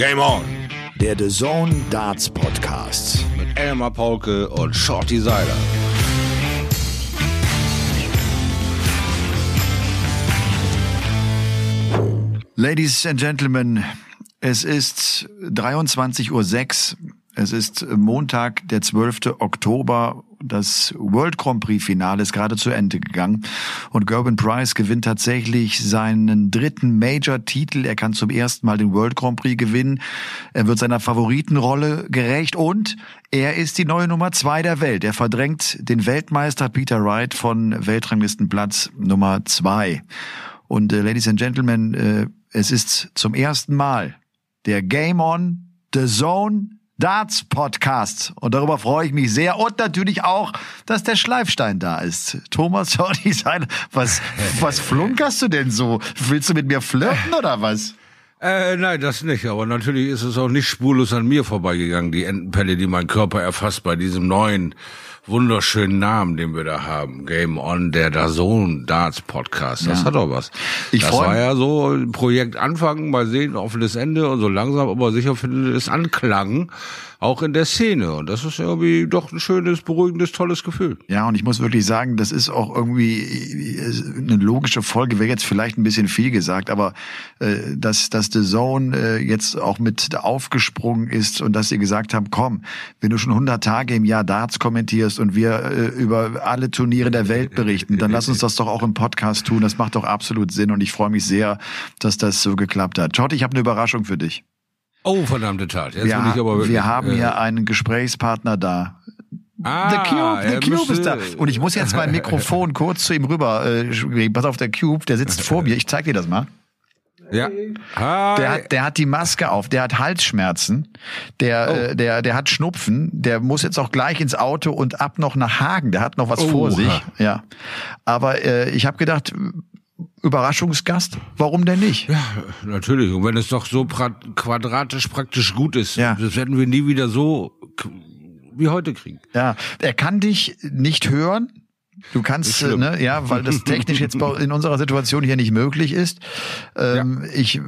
Game On. Der The Zone Darts Podcast. Mit Elmar Paulke und Shorty Seiler. Ladies and Gentlemen, es ist 23.06 Uhr. Es ist Montag, der 12. Oktober. Das World Grand Prix Finale ist gerade zu Ende gegangen und Gerben Price gewinnt tatsächlich seinen dritten Major-Titel. Er kann zum ersten Mal den World Grand Prix gewinnen. Er wird seiner Favoritenrolle gerecht und er ist die neue Nummer zwei der Welt. Er verdrängt den Weltmeister Peter Wright von Weltranglistenplatz Nummer zwei. Und äh, Ladies and Gentlemen, äh, es ist zum ersten Mal der Game On The Zone Darts Podcast. Und darüber freue ich mich sehr. Und natürlich auch, dass der Schleifstein da ist. Thomas Horty sein. Was, was flunkerst du denn so? Willst du mit mir flirten oder was? Äh, nein, das nicht. Aber natürlich ist es auch nicht spurlos an mir vorbeigegangen, die Entenpelle, die mein Körper erfasst bei diesem neuen wunderschönen Namen, den wir da haben. Game On, der Dazone Darts Podcast. Das Ja. hat doch was. Ich das war ja so ein Projekt Anfang, mal sehen, offenes Ende und so langsam, aber sicher findet es Anklang. Auch in der Szene. Und das ist irgendwie doch ein schönes, beruhigendes, tolles Gefühl. Ja, und ich muss wirklich sagen, das ist auch irgendwie äh, eine logische Folge, wäre jetzt vielleicht ein bisschen viel gesagt, aber äh, dass, dass The Zone äh, jetzt auch mit aufgesprungen ist und dass sie gesagt haben, komm, wenn du schon 100 Tage im Jahr Darts kommentierst und wir äh, über alle Turniere der Welt berichten, dann lass uns das doch auch im Podcast tun. Das macht doch absolut Sinn und ich freue mich sehr, dass das so geklappt hat. Schott, ich habe eine Überraschung für dich. Oh, verdammte Tat. Jetzt Wir, ich aber wirklich, wir haben äh, hier einen Gesprächspartner da. ah, The Cube, er The Cube müsste- ist da. Und ich muss jetzt mein Mikrofon kurz zu ihm rüber. Äh, pass auf, der Cube, der sitzt vor mir. Ich zeig dir das mal. Ja. Hi. Der hat, der hat die Maske auf, der hat Halsschmerzen, der, Oh. äh, der, der hat Schnupfen, der muss jetzt auch gleich ins Auto und ab noch nach Hagen. Der hat noch was vor Oha. sich. Ja. Aber äh, ich habe gedacht, Überraschungsgast, warum denn nicht? Ja, natürlich. Und wenn es doch so pra quadratisch praktisch gut ist, Ja. das werden wir nie wieder so wie heute kriegen. Ja, er kann dich nicht hören. Du kannst, ne, ja, weil das technisch jetzt in unserer Situation hier nicht möglich ist. Ähm, Ich äh,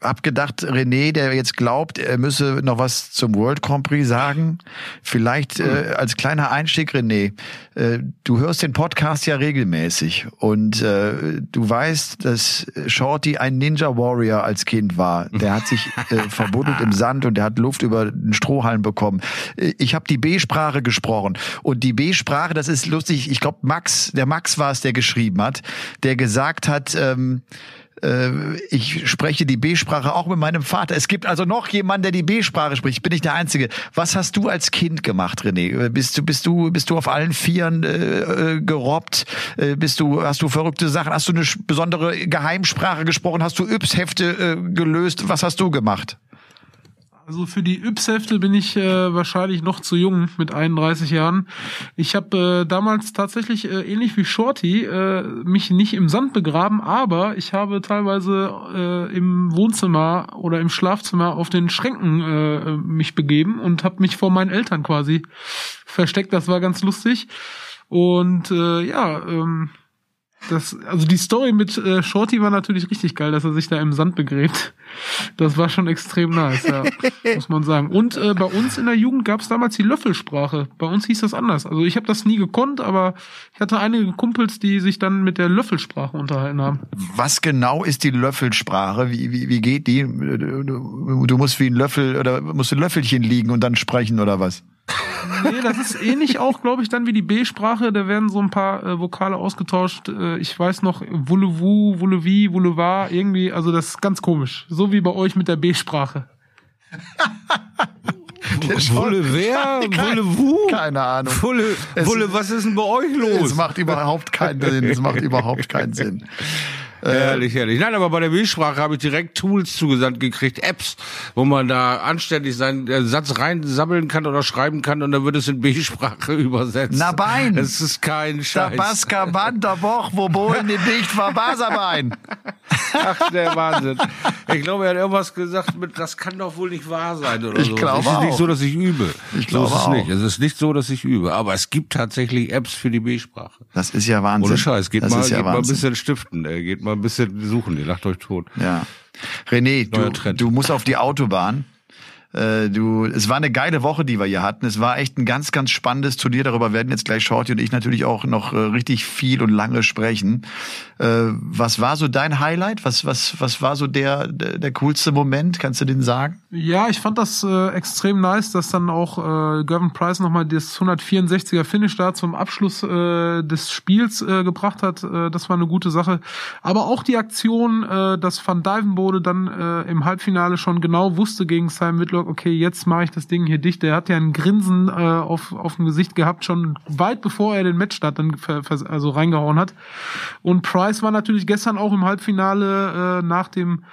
hab gedacht, René, der jetzt glaubt, er müsse noch was zum World Grand Prix sagen. Vielleicht äh, als kleiner Einstieg, René, äh, du hörst den Podcast ja regelmäßig und äh, du weißt, dass Shorty ein Ninja Warrior als Kind war. Der hat sich äh, verbuddelt im Sand und der hat Luft über den Strohhalm bekommen. Äh, Ich habe die B-Sprache gesprochen und die B-Sprache, das ist lustig. Ich glaube, Max, der Max war es, der geschrieben hat, der gesagt hat. Ähm, äh, ich spreche die B-Sprache auch mit meinem Vater. Es gibt also noch jemanden, der die B-Sprache spricht. Ich bin nicht der Einzige. Was hast du als Kind gemacht, René? Äh, Bist du, bist du, bist du auf allen Vieren äh, äh, gerobbt? Äh, bist du, hast du verrückte Sachen? Hast du eine besondere Geheimsprache gesprochen? Hast du Yps-Hefte äh, gelöst? Was hast du gemacht? Also für die Yps-Hefte bin ich äh, wahrscheinlich noch zu jung mit 31 Jahren. Ich habe äh, damals tatsächlich äh, ähnlich wie Shorty äh, mich nicht im Sand begraben, aber ich habe teilweise äh, im Wohnzimmer oder im Schlafzimmer auf den Schränken äh, mich begeben und habe mich vor meinen Eltern quasi versteckt. Das war ganz lustig. Und äh, ja, ähm, das, also die Story mit äh, Shorty war natürlich richtig geil, dass er sich da im Sand begräbt. Das war schon extrem nice, ja, muss man sagen. Und äh, bei uns in der Jugend gab es damals die Löffelsprache. Bei uns hieß das anders. Also ich habe das nie gekonnt, aber ich hatte einige Kumpels, die sich dann mit der Löffelsprache unterhalten haben. Was genau ist die Löffelsprache? Wie, wie, wie geht die? Du, du musst wie ein Löffel oder musst ein Löffelchen liegen und dann sprechen oder was? Nee, das ist ähnlich auch, glaube ich, dann wie die B-Sprache. Da werden so ein paar äh, Vokale ausgetauscht. Äh, ich weiß noch, Voulez-vous, Voulez-wie, Voulez-va, irgendwie, also das ist ganz komisch. So wie bei euch mit der B-Sprache. Wulle wer? Keine- Wulle wo? Keine Ahnung. Wulle, Es- Wulle, was ist denn bei euch Es los? macht überhaupt keinen Sinn. Es macht überhaupt keinen Sinn. Herrlich, herrlich. Nein, aber bei der B-Sprache habe ich direkt Tools zugesandt gekriegt, Apps, wo man da anständig seinen äh, Satz reinsammeln kann oder schreiben kann und dann wird es in B-Sprache übersetzt. Na, Bein. Das ist kein Da Scheiß. Baska Banda Boch, wo Bohlen nicht dicht war Baserbein. Ach, der Wahnsinn. Ich glaube, er hat irgendwas gesagt mit, das kann doch wohl nicht wahr sein oder Ich so. glaube es ist nicht auch. so, dass ich übe. Ich glaube so ist es auch. nicht. Es ist nicht so, dass ich übe. Aber es gibt tatsächlich Apps für die B-Sprache. Das ist ja Wahnsinn. Ohne Scheiß. Geht das mal, ja geht mal ein Wahnsinn. bisschen stiften. Ey. Geht mal ein ein bisschen suchen, ihr lacht euch tot. Ja. René, du, du musst auf die Autobahn. Äh, du, es war eine geile Woche, die wir hier hatten. Es war echt ein ganz, ganz spannendes Turnier. Darüber werden jetzt gleich Shorty und ich natürlich auch noch äh, richtig viel und lange sprechen. Äh, was war so dein Highlight? Was, was, was war so der, der, der coolste Moment? Kannst du den sagen? Ja, ich fand das äh, extrem nice, dass dann auch äh, Gavin Price nochmal das 164er Finish da zum Abschluss äh, des Spiels äh, gebracht hat. Äh, das war eine gute Sache. Aber auch die Aktion, äh, dass Van Dijvenbode dann äh, im Halbfinale schon genau wusste gegen Simon Whitlock, okay, jetzt mache ich das Ding hier dicht. Der hat ja ein Grinsen äh, auf, auf dem Gesicht gehabt, schon weit bevor er den Matchstart dann also reingehauen hat. Und Price war natürlich gestern auch im Halbfinale äh, nach dem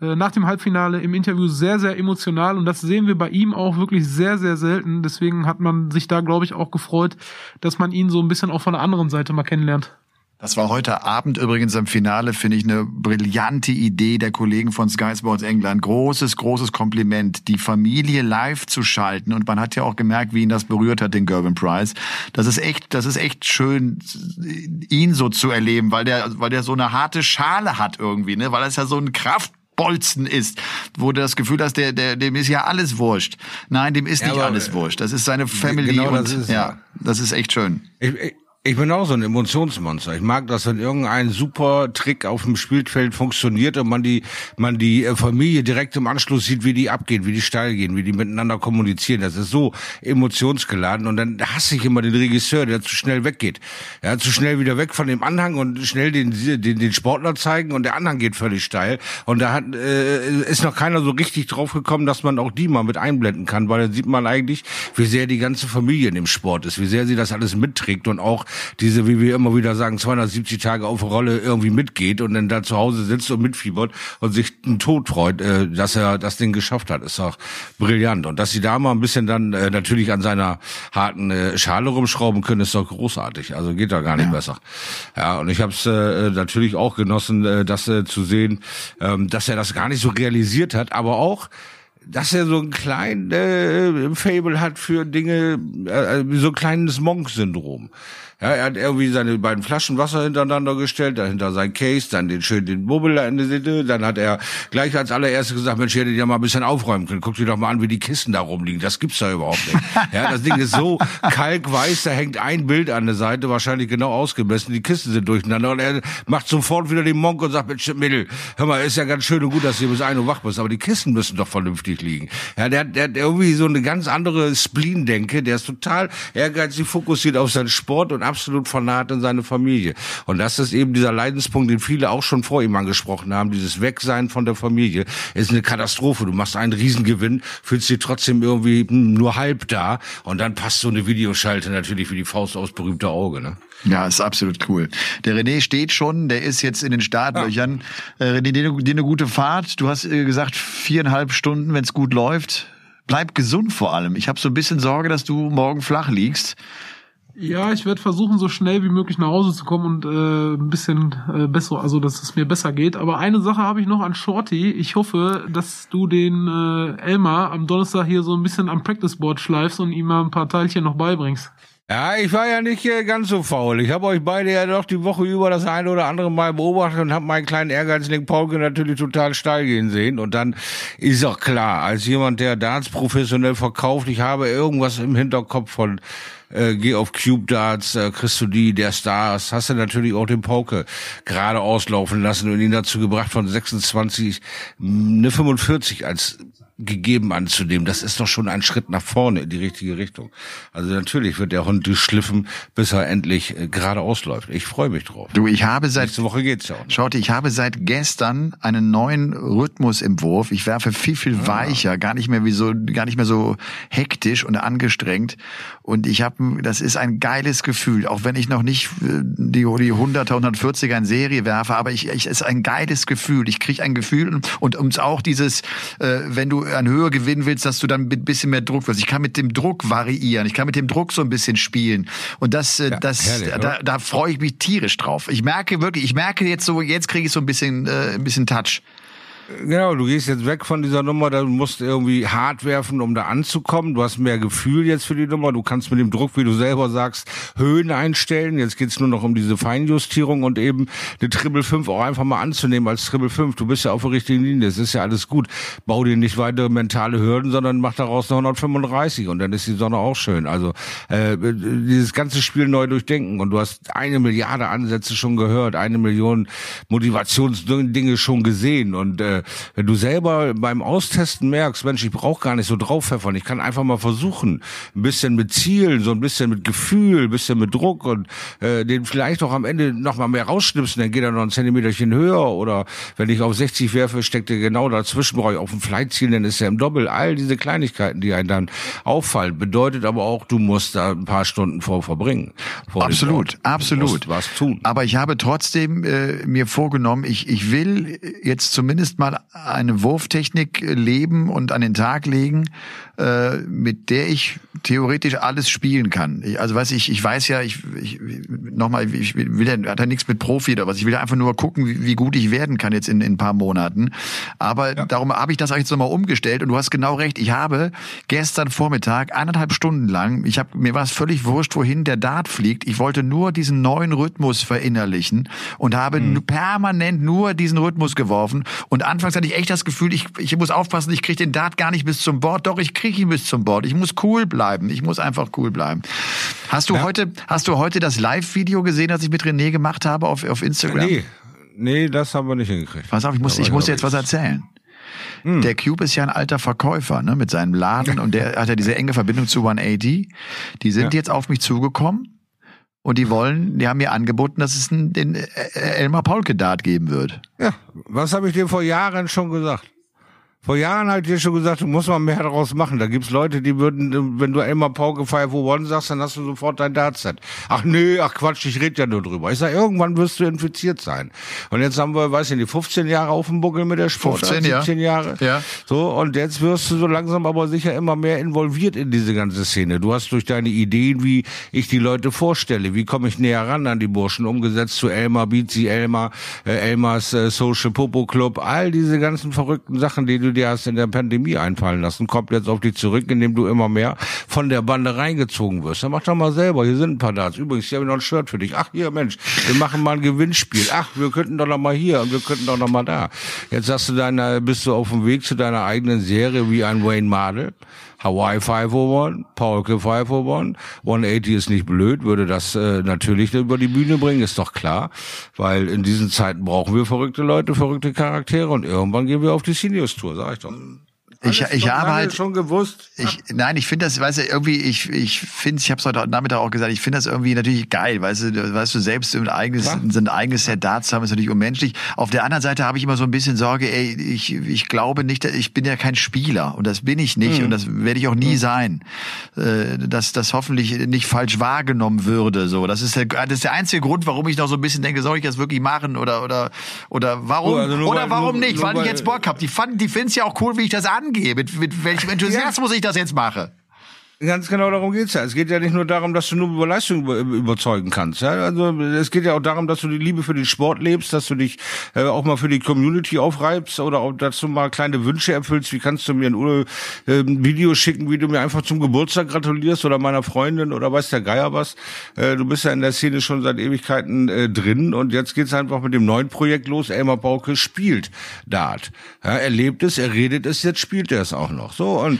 äh, nach dem Halbfinale im Interview sehr, sehr emotional und das sehen wir bei ihm auch wirklich sehr, sehr selten. Deswegen hat man sich da, glaube ich, auch gefreut, dass man ihn so ein bisschen auch von der anderen Seite mal kennenlernt. Das war heute Abend übrigens im Finale, finde ich, eine brillante Idee der Kollegen von Sky Sports England. Großes, großes Kompliment, die Familie live zu schalten. Und man hat ja auch gemerkt, wie ihn das berührt hat, den Gervin Price. Das ist echt, das ist echt schön, ihn so zu erleben, weil der, weil der so eine harte Schale hat irgendwie, ne, weil er ja so ein Kraft Bolzen ist, wo du das Gefühl hast, der, der, dem ist ja alles wurscht. Nein, dem ist ja, nicht alles wurscht. Das ist seine Family genau und ist, ja, das ist echt schön. Ich, ich, ich bin auch so ein Emotionsmonster. Ich mag das, wenn irgendein super Trick auf dem Spielfeld funktioniert und man die, man die äh, Familie direkt im Anschluss sieht, wie die abgehen, wie die steil gehen, wie die miteinander kommunizieren. Das ist so emotionsgeladen. Und dann hasse ich immer den Regisseur, der zu schnell weggeht. Ja, zu schnell wieder weg von dem Anhang und schnell den, den, den Sportler zeigen und der Anhang geht völlig steil. Und da hat, äh, ist noch keiner so richtig drauf gekommen, dass man auch die mal mit einblenden kann, weil dann sieht man eigentlich, wie sehr die ganze Familie in dem Sport ist, wie sehr sie das alles mitträgt und auch diese, wie wir immer wieder sagen, 270 Tage auf Rolle irgendwie mitgeht und dann da zu Hause sitzt und mitfiebert und sich einen Tod freut, äh, dass er das Ding geschafft hat, ist doch brillant. Und dass sie da mal ein bisschen dann äh, natürlich an seiner harten äh, Schale rumschrauben können, ist doch großartig. Also geht da gar nicht ja. besser. Ja, und ich habe es äh, natürlich auch genossen, äh, das äh, zu sehen, ähm, dass er das gar nicht so realisiert hat, aber auch dass er so ein kleines äh, Fable hat für Dinge, äh, so ein kleines Monk-Syndrom. Ja, er hat irgendwie seine beiden Flaschen Wasser hintereinander gestellt, dahinter sein Case, dann den schön den Bubbel in der Sitte. Dann hat er gleich als allererstes gesagt, Mensch, ihr hättet ja mal ein bisschen aufräumen können. Guck dir doch mal an, wie die Kisten da rumliegen. Das gibt's da überhaupt nicht. ja, das Ding ist so kalkweiß, da hängt ein Bild an der Seite, wahrscheinlich genau ausgemessen. Die Kisten sind durcheinander. Und er macht sofort wieder den Monk und sagt, Mensch, Mittel, hör mal, ist ja ganz schön und gut, dass du bis ein Uhr wach bist, aber die Kisten müssen doch vernünftig liegen. Ja, der, der hat irgendwie so eine ganz andere Spleen-Denke. Der ist total ehrgeizig, fokussiert auf seinen Sport und absolut fanat in seine Familie. Und das ist eben dieser Leidenspunkt, den viele auch schon vor ihm angesprochen haben. Dieses Wegsein von der Familie ist eine Katastrophe. Du machst einen Riesengewinn, fühlst dich trotzdem irgendwie hm, nur halb da und dann passt so eine Videoschalte natürlich wie die Faust aufs berühmte Auge. Ne? Ja, ist absolut cool. Der René steht schon, der ist jetzt in den Startlöchern. Ja. Äh, René, dir, dir eine gute Fahrt. Du hast äh, gesagt, viereinhalb Stunden, wenn es gut läuft. Bleib gesund vor allem. Ich habe so ein bisschen Sorge, dass du morgen flach liegst. Ja, ich werde versuchen, so schnell wie möglich nach Hause zu kommen und äh, ein bisschen äh, besser, also dass es mir besser geht. Aber eine Sache habe ich noch an Shorty. Ich hoffe, dass du den äh, Elmar am Donnerstag hier so ein bisschen am Practice Board schleifst und ihm mal ein paar Teilchen noch beibringst. Ja, ich war ja nicht äh, ganz so faul. Ich habe euch beide ja doch die Woche über das eine oder andere Mal beobachtet und habe meinen kleinen Ehrgeizling Paulke natürlich total steil gehen sehen. Und dann ist auch klar, als jemand, der Darts professionell verkauft, ich habe irgendwas im Hinterkopf von äh, geh auf Cube Darts, äh, kriegst du die der Stars, hast du natürlich auch den Pauke gerade auslaufen lassen und ihn dazu gebracht von 26 eine 45 als gegeben anzunehmen. Das ist doch schon ein Schritt nach vorne in die richtige Richtung. Also natürlich wird der Hund geschliffen, bis er endlich äh, gerade ausläuft. Ich freue mich drauf. Du, ich habe seit nächste Woche geht's ja. Auch Schaut, ich habe seit gestern einen neuen Rhythmus im Wurf. Ich werfe viel viel ah. weicher, gar nicht mehr wie so, gar nicht mehr so hektisch und angestrengt. Und ich habe, das ist ein geiles Gefühl, auch wenn ich noch nicht äh, die die 100er, 140er in Serie werfe, aber ich, ich ist ein geiles Gefühl. Ich kriege ein Gefühl und und auch dieses, äh, wenn du an Höhe gewinnen willst, dass du dann ein bisschen mehr Druck wirst. Ich kann mit dem Druck variieren. Ich kann mit dem Druck so ein bisschen spielen. Und das, äh, ja, das, herrlich, da, da freue ich mich tierisch drauf. Ich merke wirklich, ich merke jetzt so, jetzt kriege ich so ein bisschen, äh, ein bisschen Touch. Genau, du gehst jetzt weg von dieser Nummer, du musst irgendwie hart werfen, um da anzukommen. Du hast mehr Gefühl jetzt für die Nummer. Du kannst mit dem Druck, wie du selber sagst, Höhen einstellen. Jetzt geht's nur noch um diese Feinjustierung und eben eine Triple 5 auch einfach mal anzunehmen als Triple 5. Du bist ja auf der richtigen Linie. Es ist ja alles gut. Bau dir nicht weitere mentale Hürden, sondern mach daraus eine 135 und dann ist die Sonne auch schön. Also äh, dieses ganze Spiel neu durchdenken und du hast eine Milliarde Ansätze schon gehört, eine Million Motivationsdinge schon gesehen und äh, wenn du selber beim Austesten merkst, Mensch, ich brauche gar nicht so draufpfeffern, ich kann einfach mal versuchen, ein bisschen mit Zielen, so ein bisschen mit Gefühl, ein bisschen mit Druck und äh, den vielleicht auch am Ende noch mal mehr rausschnipsen, dann geht er noch ein Zentimeterchen höher oder wenn ich auf 60 werfe, steckt er genau dazwischen, brauche ich auf dem Flightziel, dann ist er im Doppel. All diese Kleinigkeiten, die einen dann auffallen, bedeutet aber auch, du musst da ein paar Stunden vor verbringen. Vor absolut, absolut. was tun. Aber ich habe trotzdem äh, mir vorgenommen, ich, ich will jetzt zumindest mal eine Wurftechnik leben und an den Tag legen, äh, mit der ich theoretisch alles spielen kann. Ich, also weiß ich, ich weiß ja, ich, ich nochmal, ich will ja, hat ja nichts mit Profi oder was. Ich will ja einfach nur gucken, wie, wie gut ich werden kann jetzt in, in ein paar Monaten. Aber ja. darum habe ich das jetzt nochmal umgestellt und du hast genau recht. Ich habe gestern Vormittag anderthalb Stunden lang, ich habe mir war es völlig wurscht, wohin der Dart fliegt. Ich wollte nur diesen neuen Rhythmus verinnerlichen und habe mhm. permanent nur diesen Rhythmus geworfen. Und anfangs hatte ich echt das Gefühl, ich, ich muss aufpassen, ich kriege den Dart gar nicht bis zum Board. Doch, ich kriege ihn bis zum Board. Ich muss cool bleiben. Ich muss einfach cool bleiben. Hast du ja. heute, hast du heute das Live-Video gesehen, das ich mit René gemacht habe auf, auf Instagram? Nee. Nee, das haben wir nicht hingekriegt. Pass auf, ich muss, ich muss dir jetzt was erzählen. Hm. Der Cube ist ja ein alter Verkäufer, ne, mit seinem Laden und der hat ja diese enge Verbindung zu 180. Die sind ja. jetzt auf mich zugekommen und die wollen, die haben mir angeboten, dass es einen, den äh, Elmar Paulke Dart geben wird. Ja, was habe ich dir vor Jahren schon gesagt? Vor Jahren halt dir schon gesagt, du musst mal mehr daraus machen. Da gibt's Leute, die würden, wenn du einmal Pauke 501 sagst, dann hast du sofort dein Dartset. Ach nö, ach Quatsch, ich rede ja nur drüber. Ich sag, irgendwann wirst du infiziert sein. Und jetzt haben wir, weiß ich nicht, 15 Jahre auf dem Buckel mit der Sport. 15, 17 ja. Jahre. Ja. So, und jetzt wirst du so langsam aber sicher immer mehr involviert in diese ganze Szene. Du hast durch deine Ideen, wie ich die Leute vorstelle, wie komme ich näher ran an die Burschen, umgesetzt zu Elmar, Bizi, Elmar, äh, Elmars äh, Social Popo Club, all diese ganzen verrückten Sachen, die du dir hast in der Pandemie einfallen lassen, kommt jetzt auf dich zurück, indem du immer mehr von der Bande reingezogen wirst. Dann mach doch mal selber, hier sind ein paar Darts. Übrigens, hier habe ich noch ein Shirt für dich. Ach, hier, Mensch, wir machen mal ein Gewinnspiel. Ach, wir könnten doch noch mal hier und wir könnten doch noch mal da. Jetzt hast du deine, bist du auf dem Weg zu deiner eigenen Serie wie ein Wayne Mardell. Hawaii 501, Paulke 501, 180 ist nicht blöd, würde das äh, natürlich über die Bühne bringen, ist doch klar, weil in diesen Zeiten brauchen wir verrückte Leute, verrückte Charaktere und irgendwann gehen wir auf die Seniors Tour, sag ich doch. Ich, ich habe halt schon gewusst. Ich, nein, ich finde das, weißt du, irgendwie, ich, ich finde, ich habe es heute Nachmittag auch gesagt, ich finde das irgendwie natürlich geil, weißt du, weißt du, selbst ein eigenes, ein eigenes Set Darts haben ist natürlich unmenschlich. Auf der anderen Seite habe ich immer so ein bisschen Sorge, ey, ich, ich glaube nicht, ich bin ja kein Spieler und das bin ich nicht mhm. und das werde ich auch nie mhm. sein, äh, dass das hoffentlich nicht falsch wahrgenommen würde. So, das ist der, das ist der einzige Grund, warum ich noch so ein bisschen denke, soll ich das wirklich machen oder oder oder warum oh, also oder warum weil, nicht? Nur, weil, weil ich jetzt Bock habe. Die fanden, die finden es ja auch cool, wie ich das angehe angehe, mit, mit welchem Enthusiasmus ja. ich das jetzt mache. Ganz genau darum geht's ja. Es geht ja nicht nur darum, dass du nur über Leistung überzeugen kannst. Ja? Also es geht ja auch darum, dass du die Liebe für den Sport lebst, dass du dich äh, auch mal für die Community aufreibst oder auch, dass du mal kleine Wünsche erfüllst. Wie kannst du mir ein, äh, ein Video schicken, wie du mir einfach zum Geburtstag gratulierst oder meiner Freundin oder weiß der Geier was. Äh, du bist ja in der Szene schon seit Ewigkeiten äh, drin und jetzt geht's einfach mit dem neuen Projekt los. Elmar Bauke spielt Dart. Ja, er lebt es, er redet es, jetzt spielt er es auch noch. So und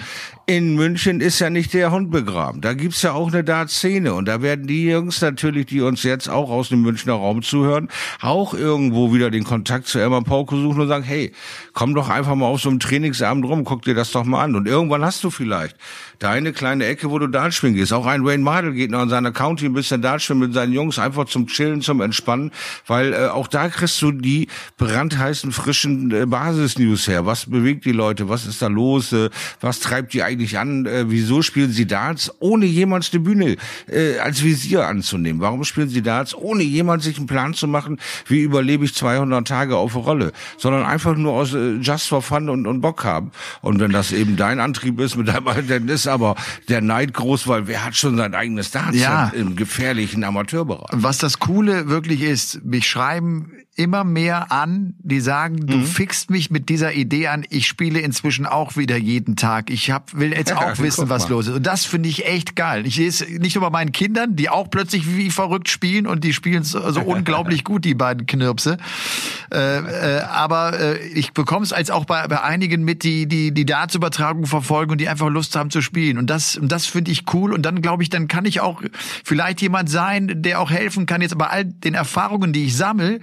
in München ist ja nicht der Hund begraben. Da gibt's ja auch eine Dart-Szene. Und da werden die Jungs natürlich, die uns jetzt auch aus dem Münchner Raum zuhören, auch irgendwo wieder den Kontakt zu Elmar Pauke suchen und sagen, hey, komm doch einfach mal auf so einem Trainingsabend rum, guck dir das doch mal an. Und irgendwann hast du vielleicht deine kleine Ecke, wo du Dart spielen gehst. Auch ein Wayne Mardell geht noch in seiner County ein bisschen Dart spielen mit seinen Jungs, einfach zum Chillen, zum Entspannen. Weil äh, auch da kriegst du die brandheißen, frischen äh, Basis-News her. Was bewegt die Leute? Was ist da los? Äh, was treibt die eigentlich eigentlich an, äh, wieso spielen sie Darts, ohne jemals die Bühne äh, als Visier anzunehmen? Warum spielen sie Darts, ohne jemals sich einen Plan zu machen, wie überlebe ich 200 Tage auf Rolle? Sondern einfach nur aus äh, Just for Fun und, und Bock haben. Und wenn das eben dein Antrieb ist mit deinem dann ist aber der Neid groß, weil wer hat schon sein eigenes Darts ja. im gefährlichen Amateurbereich? Was das Coole wirklich ist, mich schreiben immer mehr an, die sagen, du mhm. fixt mich mit dieser Idee an, ich spiele inzwischen auch wieder jeden Tag. Ich hab, will jetzt ja, auch wissen, was los ist. Und das finde ich echt geil. Ich sehe es nicht nur bei meinen Kindern, die auch plötzlich wie verrückt spielen und die spielen so, so unglaublich gut, die beiden Knirpse. Äh, äh, aber äh, ich bekomme es als auch bei, bei einigen mit, die die, die Dartsübertragung verfolgen und die einfach Lust haben zu spielen. Und das, das finde ich cool. Und dann glaube ich, dann kann ich auch vielleicht jemand sein, der auch helfen kann, jetzt bei all den Erfahrungen, die ich sammle,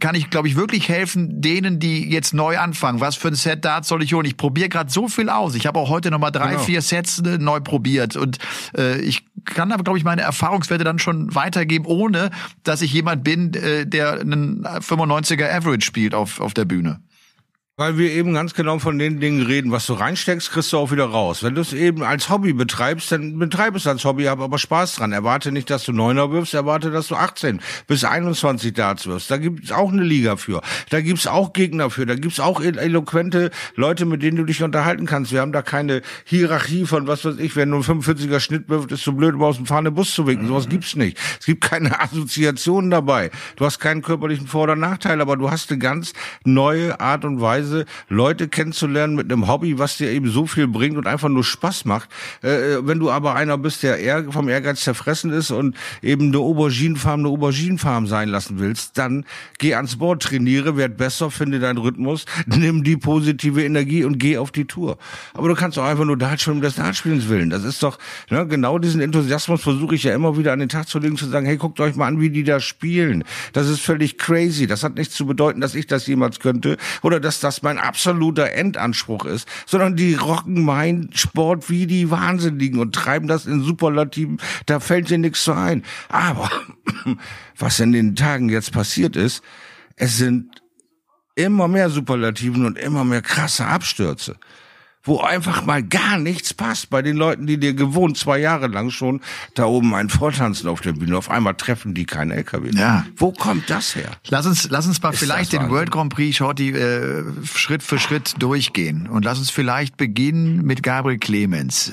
kann ich, glaube ich, wirklich helfen denen, die jetzt neu anfangen. Was für ein Set Darts soll ich holen? Ich probiere gerade so viel aus. Ich habe auch heute noch mal drei, genau. vier Sets äh, neu probiert und äh, ich kann aber, glaube ich, meine Erfahrungswerte dann schon weitergeben, ohne dass ich jemand bin, äh, der einen 95er Average spielt auf, auf der Bühne. Weil wir eben ganz genau von den Dingen reden, was du reinsteckst, kriegst du auch wieder raus. Wenn du es eben als Hobby betreibst, dann betreib es als Hobby, hab aber Spaß dran. Erwarte nicht, dass du Neuner wirfst, erwarte, dass du 18 bis 21 Darts wirfst. Da gibt's auch eine Liga für. Da gibt's auch Gegner für. Da gibt's auch eloquente Leute, mit denen du dich unterhalten kannst. Wir haben da keine Hierarchie von, was weiß ich, wenn du einen 45er Schnitt wirft, ist so blöd, um aus dem fahrenden Bus zu winken. Sowas gibt's nicht. Es gibt keine Assoziationen dabei. Du hast keinen körperlichen Vor- oder Nachteil, aber du hast eine ganz neue Art und Weise, Leute kennenzulernen mit einem Hobby, was dir eben so viel bringt und einfach nur Spaß macht. Äh, wenn du aber einer bist, der eher vom Ehrgeiz zerfressen ist und eben eine Auberginenfarm eine Auberginenfarm sein lassen willst, dann geh ans Board, trainiere, werd besser, finde deinen Rhythmus, nimm die positive Energie und geh auf die Tour. Aber du kannst auch einfach nur Dart spielen um des Dartspielens willen. Das ist doch, ne, genau diesen Enthusiasmus versuche ich ja immer wieder an den Tag zu legen, zu sagen, hey, guckt euch mal an, wie die da spielen. Das ist völlig crazy. Das hat nichts zu bedeuten, dass ich das jemals könnte oder dass das mein absoluter Endanspruch ist, sondern die rocken meinen Sport wie die Wahnsinnigen und treiben das in Superlativen, da fällt dir nichts so ein. Aber was in den Tagen jetzt passiert ist, es sind immer mehr Superlativen und immer mehr krasse Abstürze wo einfach mal gar nichts passt bei den Leuten, die dir gewohnt zwei Jahre lang schon da oben ein Vortanzen auf der Bühne. Auf einmal treffen die keinen LKW. Ja. Wo kommt das her? Lass uns, lass uns mal Ist vielleicht den World Grand Prix Shorty äh, Schritt für Schritt durchgehen und lass uns vielleicht beginnen mit Gabriel Clemens.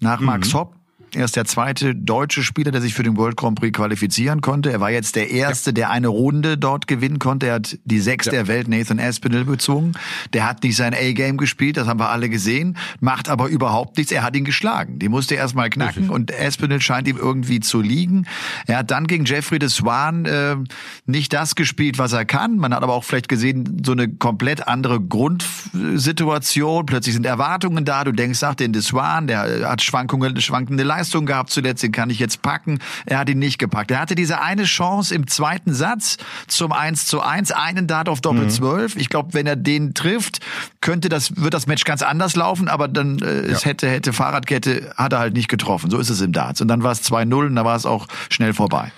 Nach mhm. Max Hopp er ist der zweite deutsche Spieler, der sich für den World Grand Prix qualifizieren konnte. Er war jetzt der erste, ja. der eine Runde dort gewinnen konnte. Er hat die Sechs ja. der Welt Nathan Aspinall bezwungen. Der hat nicht sein A-Game gespielt, das haben wir alle gesehen, macht aber überhaupt nichts. Er hat ihn geschlagen. Die musste erst mal knacken Richtig. und Aspinall scheint ihm irgendwie zu liegen. Er hat dann gegen Jeffrey de Swan äh, nicht das gespielt, was er kann. Man hat aber auch vielleicht gesehen, so eine komplett andere Grundsituation. Plötzlich sind Erwartungen da. Du denkst, ach, den de Swan, der hat Schwankungen, schwankende Leistungen Leistung gehabt zuletzt, den kann ich jetzt packen. Er hat ihn nicht gepackt. Er hatte diese eine Chance im zweiten Satz zum 1 zu 1, einen Dart auf Doppel 12. Mhm. Ich glaube, wenn er den trifft, könnte das, wird das Match ganz anders laufen, aber dann äh, ja. es hätte, hätte Fahrradkette, hat er halt nicht getroffen. So ist es im Darts. Und dann war es 2-0 und da war es auch schnell vorbei.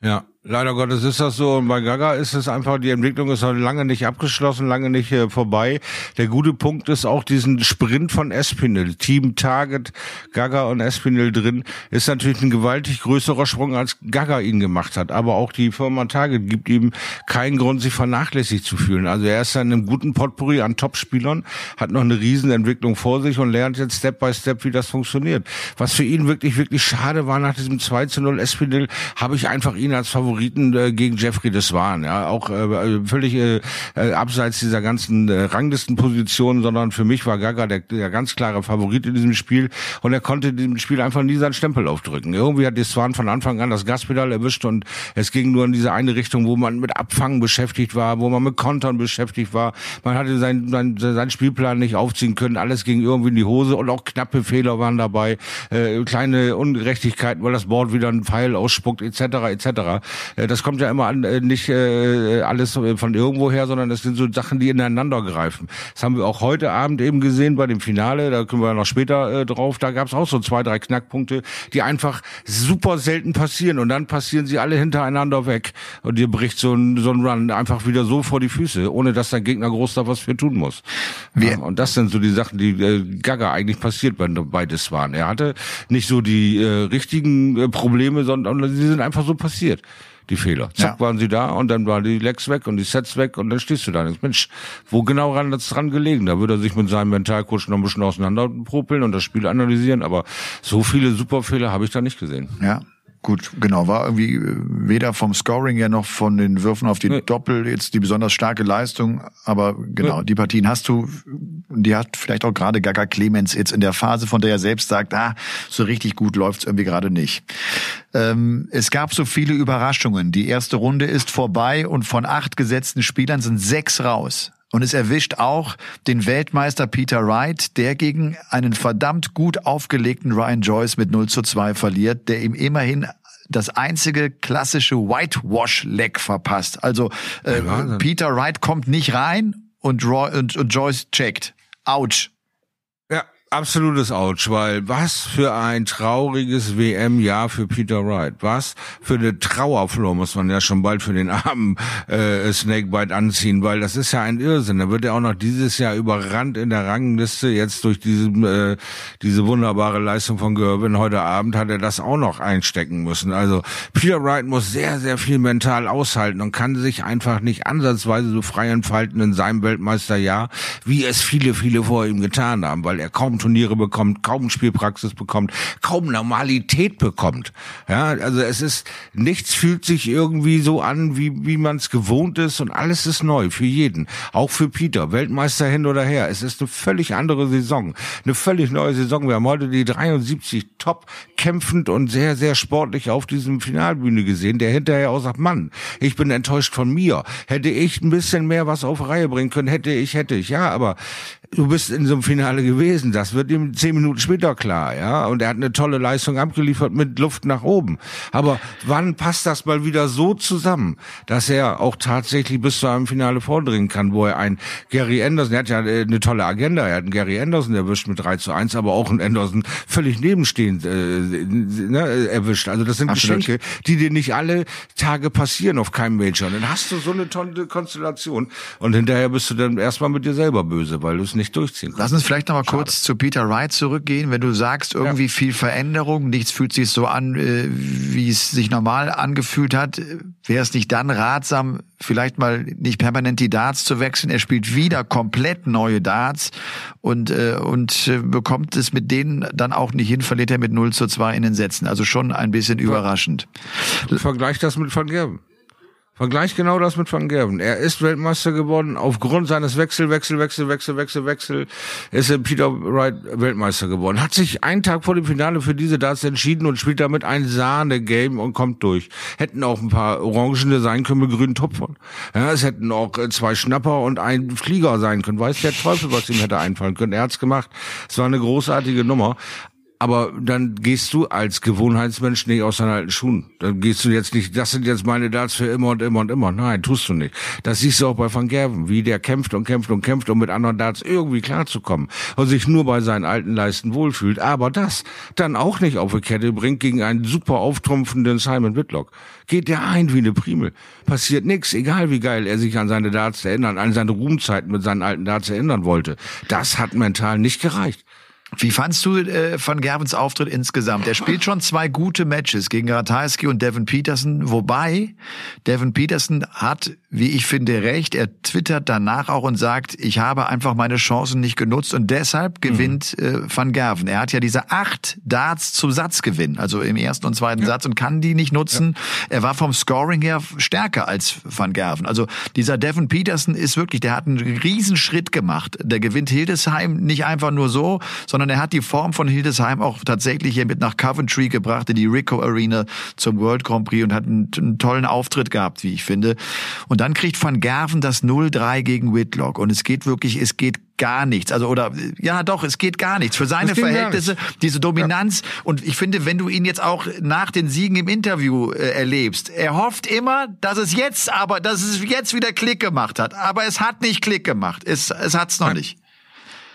Ja, Leider Gottes ist das so. Und bei Gaga ist es einfach, die Entwicklung ist noch lange nicht abgeschlossen, lange nicht äh, vorbei. Der gute Punkt ist auch diesen Sprint von Espinel. Team Target, Gaga und Espinel drin, ist natürlich ein gewaltig größerer Sprung, als Gaga ihn gemacht hat. Aber auch die Firma Target gibt ihm keinen Grund, sich vernachlässigt zu fühlen. Also er ist in einem guten Potpourri an Topspielern, hat noch eine Riesenentwicklung vor sich und lernt jetzt Step by Step, wie das funktioniert. Was für ihn wirklich, wirklich schade war nach diesem 2 zu 0 Espinel, habe ich einfach ihn als Favorit Favoriten äh, gegen Jeffrey des ja, auch äh, völlig äh, äh, abseits dieser ganzen äh, Ranglistenpositionen, sondern für mich war Gaga der, der ganz klare Favorit in diesem Spiel und er konnte diesem Spiel einfach nie seinen Stempel aufdrücken. Irgendwie hat Deswan von Anfang an das Gaspedal erwischt und es ging nur in diese eine Richtung, wo man mit Abfangen beschäftigt war, wo man mit Kontern beschäftigt war. Man hatte seinen sein, sein Spielplan nicht aufziehen können, alles ging irgendwie in die Hose und auch knappe Fehler waren dabei, äh, kleine Ungerechtigkeiten, weil das Board wieder einen Pfeil ausspuckt, etc. etc. Äh, das kommt ja immer an, äh, nicht äh, alles von irgendwo her, sondern das sind so Sachen, die ineinander greifen. Das haben wir auch heute Abend eben gesehen bei dem Finale, da können wir noch später drauf, da gab es auch so zwei, drei Knackpunkte, die einfach super selten passieren und dann passieren sie alle hintereinander weg und dir bricht so ein, so ein Run einfach wieder so vor die Füße, ohne dass dein Gegner groß da was für tun muss. Wir und das sind so die Sachen, die Gaga eigentlich passiert bei, bei waren. Er hatte nicht so die äh, richtigen äh, Probleme, sondern sie sind einfach so passiert die Fehler. Zack, ja. waren sie da und dann waren die Lecks weg und die Sets weg und dann stehst du da. Mensch, wo genau ran das dran gelegen? Da würde er sich mit seinem Mentalcoach noch ein bisschen auseinanderpropeln und das Spiel analysieren, aber so viele Superfehler habe ich da nicht gesehen. Ja. Gut, genau, war irgendwie äh, weder vom Scoring ja noch von den Würfen auf die nee. Doppel jetzt die besonders starke Leistung, aber genau, nee. die Partien hast du, die hat vielleicht auch gerade Gaga Clemens jetzt in der Phase, von der er selbst sagt, ah, so richtig gut läuft's irgendwie gerade nicht. Ähm, es gab so viele Überraschungen. Die erste Runde ist vorbei und von acht gesetzten Spielern sind sechs raus. Und es erwischt auch den Weltmeister Peter Wright, der gegen einen verdammt gut aufgelegten Ryan Joyce mit 0 zu 2 verliert, der ihm immerhin das einzige klassische Whitewash-Leg verpasst. Also äh, Peter Wright kommt nicht rein und, Roy, und, und Joyce checkt. Autsch. Absolutes Ouch, weil was für ein trauriges WM-Jahr für Peter Wright. Was für eine Trauerflor muss man ja schon bald für den armen äh, Snakebite anziehen, weil das ist ja ein Irrsinn. Da wird er auch noch dieses Jahr überrannt in der Rangliste. Jetzt durch diese, äh, diese wunderbare Leistung von Gervin heute Abend hat er das auch noch einstecken müssen. Also Peter Wright muss sehr, sehr viel mental aushalten und kann sich einfach nicht ansatzweise so frei entfalten in seinem Weltmeisterjahr, wie es viele, viele vor ihm getan haben, weil er kaum Turniere bekommt, kaum Spielpraxis bekommt, kaum Normalität bekommt. Ja, also es ist, nichts fühlt sich irgendwie so an, wie, wie man es gewohnt ist und alles ist neu für jeden. Auch für Peter, Weltmeister hin oder her. Es ist eine völlig andere Saison. Eine völlig neue Saison. Wir haben heute die 73 top kämpfend und sehr, sehr sportlich auf diesem Finalbühne gesehen, der hinterher auch sagt, Mann, ich bin enttäuscht von mir. Hätte ich ein bisschen mehr was auf Reihe bringen können, hätte ich, hätte ich. Ja, aber du bist in so einem Finale gewesen. Das wird ihm zehn Minuten später klar, ja. Und er hat eine tolle Leistung abgeliefert mit Luft nach oben. Aber wann passt das mal wieder so zusammen, dass er auch tatsächlich bis zu einem Finale vordringen kann, wo er ein Gary Anderson, er hat ja äh, eine tolle Agenda, er hat einen Gary Anderson erwischt mit 3 zu 1, aber auch einen Anderson völlig nebenstehend äh, ne, erwischt. Also das sind Absolut. Geschenke, die dir nicht alle Tage passieren auf keinem Major. Und dann hast du so eine tolle Konstellation und hinterher bist du dann erstmal mit dir selber böse, weil du es nicht durchziehen kannst. Lass uns vielleicht noch mal Schade. kurz zu Peter Wright zurückgehen. Wenn du sagst, irgendwie ja. viel Veränderung, nichts fühlt sich so an, äh, wie es sich normal angefühlt hat, wäre es nicht dann ratsam, vielleicht mal nicht permanent die Darts zu wechseln? Er spielt wieder komplett neue Darts und, äh, und äh, bekommt es mit denen dann auch nicht hin, verliert er mit 0 zu 2 in den Sätzen. Also schon ein bisschen überraschend. Vergleich das mit Van Gerben. Vergleich genau das mit Van Gerven. Er ist Weltmeister geworden. Aufgrund seines Wechsel, Wechsel, Wechsel, Wechsel, Wechsel, Wechsel ist er Peter Wright Weltmeister geworden. Hat sich einen Tag vor dem Finale für diese Darts entschieden und spielt damit ein Sahne-Game und kommt durch. Hätten auch ein paar Orangene sein können mit grünen Tupfern. Ja, es hätten auch äh, zwei Schnapper und ein Flieger sein können. Weiß der Teufel, was ihm hätte einfallen können. Er hat's gemacht. Es war eine großartige Nummer aber dann gehst du als Gewohnheitsmensch nicht aus deinen alten Schuhen. Dann gehst du jetzt nicht, das sind jetzt meine Darts für immer und immer und immer. Nein, tust du nicht. Das siehst du auch bei Van Gerven, wie der kämpft und kämpft und kämpft, um mit anderen Darts irgendwie klarzukommen und sich nur bei seinen alten Leisten wohlfühlt. Aber das dann auch nicht auf die Kette bringt gegen einen super auftrumpfenden Simon Whitlock. Geht der ein wie eine Primel. Passiert nix, egal wie geil er sich an seine Darts erinnert, an seine Ruhmzeiten mit seinen alten Darts erinnern wollte. Das hat mental nicht gereicht. Wie fandst du äh, Van Gervens Auftritt insgesamt? Er spielt schon zwei gute Matches gegen Ratajski und Devin Peterson, wobei Devin Peterson hat, wie ich finde, recht. Er twittert danach auch und sagt, ich habe einfach meine Chancen nicht genutzt und deshalb mhm. gewinnt äh, Van Gerven. Er hat ja diese acht Darts zum Satzgewinn, also im ersten und zweiten ja. Satz und kann die nicht nutzen. Ja. Er war vom Scoring her stärker als Van Gerven. Also dieser Devin Peterson ist wirklich, der hat einen Riesenschritt gemacht. Der gewinnt Hildesheim nicht einfach nur so, sondern sondern er hat die Form von Hildesheim auch tatsächlich hier mit nach Coventry gebracht, in die Rico Arena zum World Grand Prix und hat einen, einen tollen Auftritt gehabt, wie ich finde. Und dann kriegt Van Gerven das 0-3 gegen Whitlock und es geht wirklich, es geht gar nichts. Also oder ja doch, es geht gar nichts. Für seine Verhältnisse, diese Dominanz. Ja. Und ich finde, wenn du ihn jetzt auch nach den Siegen im Interview äh, erlebst, er hofft immer, dass es jetzt aber, dass es jetzt wieder Klick gemacht hat. Aber es hat nicht Klick gemacht. Es, es hat's noch Nein. nicht.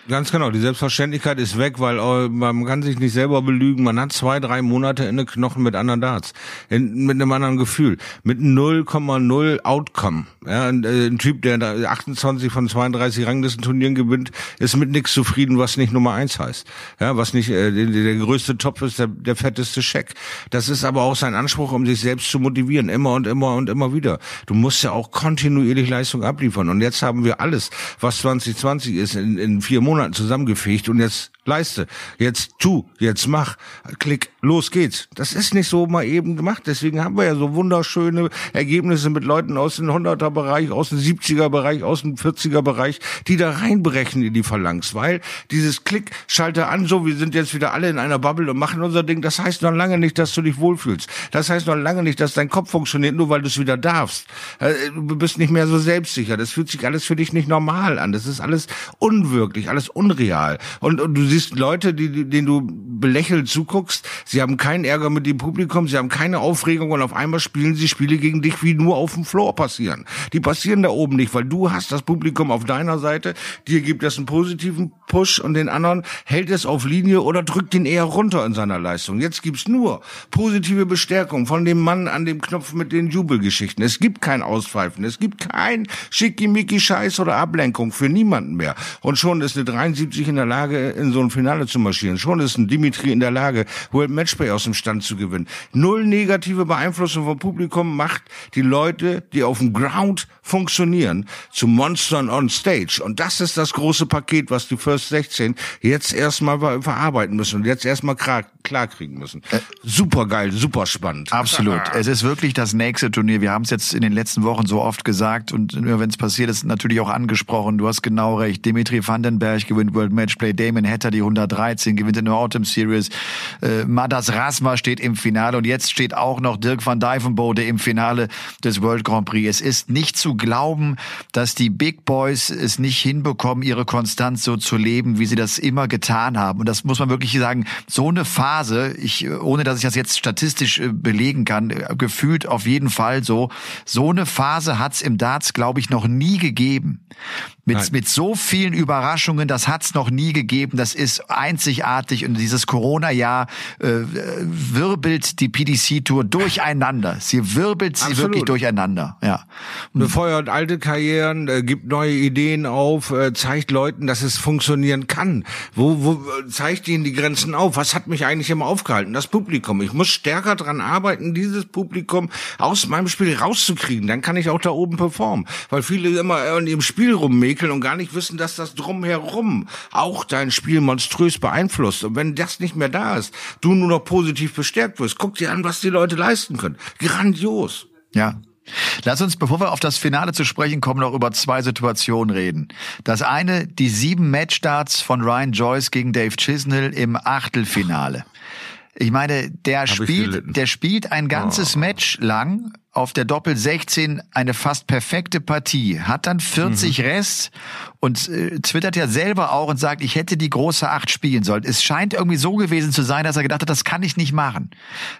Ganz genau, die Selbstverständlichkeit ist weg, weil äh, man kann sich nicht selber belügen. Man hat zwei, drei Monate in den Knochen mit anderen Darts, in, mit einem anderen Gefühl, mit 0,0 Outcome. Ja, ein, äh, ein, Typ, der 28 von 32 Ranglistenturnieren gewinnt, ist mit nichts zufrieden, was nicht Nummer eins heißt. Ja, was nicht äh, der, der größte Topf ist, der, der fetteste Scheck. Das ist aber auch sein Anspruch, um sich selbst zu motivieren, immer und immer und immer wieder. Du musst ja auch kontinuierlich Leistung abliefern. Und jetzt haben wir alles, was 2020 ist, in, in vier Monaten Monaten zusammengefegt und jetzt leiste, jetzt tu, jetzt mach, klick, los geht's. Das ist nicht so mal eben gemacht. Deswegen haben wir ja so wunderschöne Ergebnisse mit Leuten aus dem 100er Bereich, aus dem 70er Bereich, aus dem 40er Bereich, die da reinbrechen in die Phalanx, weil dieses Klick, schalte an, so, wir sind jetzt wieder alle in einer Bubble und machen unser Ding. Das heißt noch lange nicht, dass du dich wohlfühlst. Das heißt noch lange nicht, dass dein Kopf funktioniert, nur weil du es wieder darfst. Äh, du bist nicht mehr so selbstsicher. Das fühlt sich alles für dich nicht normal an. Das ist alles unwirklich, alles unreal. Und, und du siehst Leute, die, denen du belächelt zuguckst, sie haben keinen Ärger mit dem Publikum, sie haben keine Aufregung und auf einmal spielen sie Spiele gegen dich, wie nur auf dem Floor passieren. Die passieren da oben nicht, weil du hast das Publikum auf deiner Seite, dir gibt es einen positiven Push und den anderen hält es auf Linie oder drückt ihn eher runter in seiner Leistung. Jetzt gibt's nur positive Bestärkung von dem Mann an dem Knopf mit den Jubelgeschichten. Es gibt kein Auspfeifen, es gibt kein Schickimicki-Scheiß oder Ablenkung für niemanden mehr. Und schon ist eine 73 in der Lage, in so ein Finale zu marschieren. Schon ist ein Dimitri in der Lage, World Matchplay aus dem Stand zu gewinnen. Null negative Beeinflussung vom Publikum macht die Leute, die auf dem Ground funktionieren, zu Monstern on Stage. Und das ist das große Paket, was die First 16 jetzt erstmal verarbeiten müssen und jetzt erstmal klar, kriegen müssen. Super geil, super spannend. Absolut. es ist wirklich das nächste Turnier. Wir haben es jetzt in den letzten Wochen so oft gesagt und wenn es passiert ist, natürlich auch angesprochen. Du hast genau recht. Dimitri Vandenberg gewinnt World Matchplay. Damon Hatter die 113 gewinnt in der Autumn Series. Äh, Madas Rasma steht im Finale und jetzt steht auch noch Dirk van Dijvenbode im Finale des World Grand Prix. Es ist nicht zu glauben, dass die Big Boys es nicht hinbekommen, ihre Konstanz so zu leben, wie sie das immer getan haben. Und das muss man wirklich sagen. So eine Phase, ich, ohne dass ich das jetzt statistisch äh, belegen kann, äh, gefühlt auf jeden Fall so. So eine Phase hat's im Darts, glaube ich, noch nie gegeben. Mit, mit so vielen Überraschungen, das hat's noch nie gegeben. Das ist einzigartig und dieses Corona-Jahr äh, wirbelt die PDC-Tour durcheinander. Sie wirbelt sie Absolut. wirklich durcheinander. Ja. Befeuert alte Karrieren, äh, gibt neue Ideen auf, äh, zeigt Leuten, dass es funktionieren kann. Wo, wo zeigt ihnen die Grenzen auf? Was hat mich eigentlich immer aufgehalten? Das Publikum. Ich muss stärker dran arbeiten, dieses Publikum aus meinem Spiel rauszukriegen. Dann kann ich auch da oben performen. Weil viele immer in ihrem Spiel rummäkeln entwickeln und gar nicht wissen, dass das drumherum auch dein Spiel monströs beeinflusst. Und wenn das nicht mehr da ist, du nur noch positiv bestärkt wirst, guck dir an, was die Leute leisten können. Grandios. Ja, Lass uns, bevor wir auf das Finale zu sprechen kommen, noch über zwei Situationen reden. Das eine, die sieben Matchstarts von Ryan Joyce gegen Dave Chisnell im Achtelfinale. Ich meine, der Hab spielt, der spielt ein ganzes oh. Match lang auf der Doppel 16 eine fast perfekte Partie, hat dann 40 mhm. Rest und äh, twittert ja selber auch und sagt, ich hätte die große Acht spielen sollen. Es scheint irgendwie so gewesen zu sein, dass er gedacht hat, das kann ich nicht machen.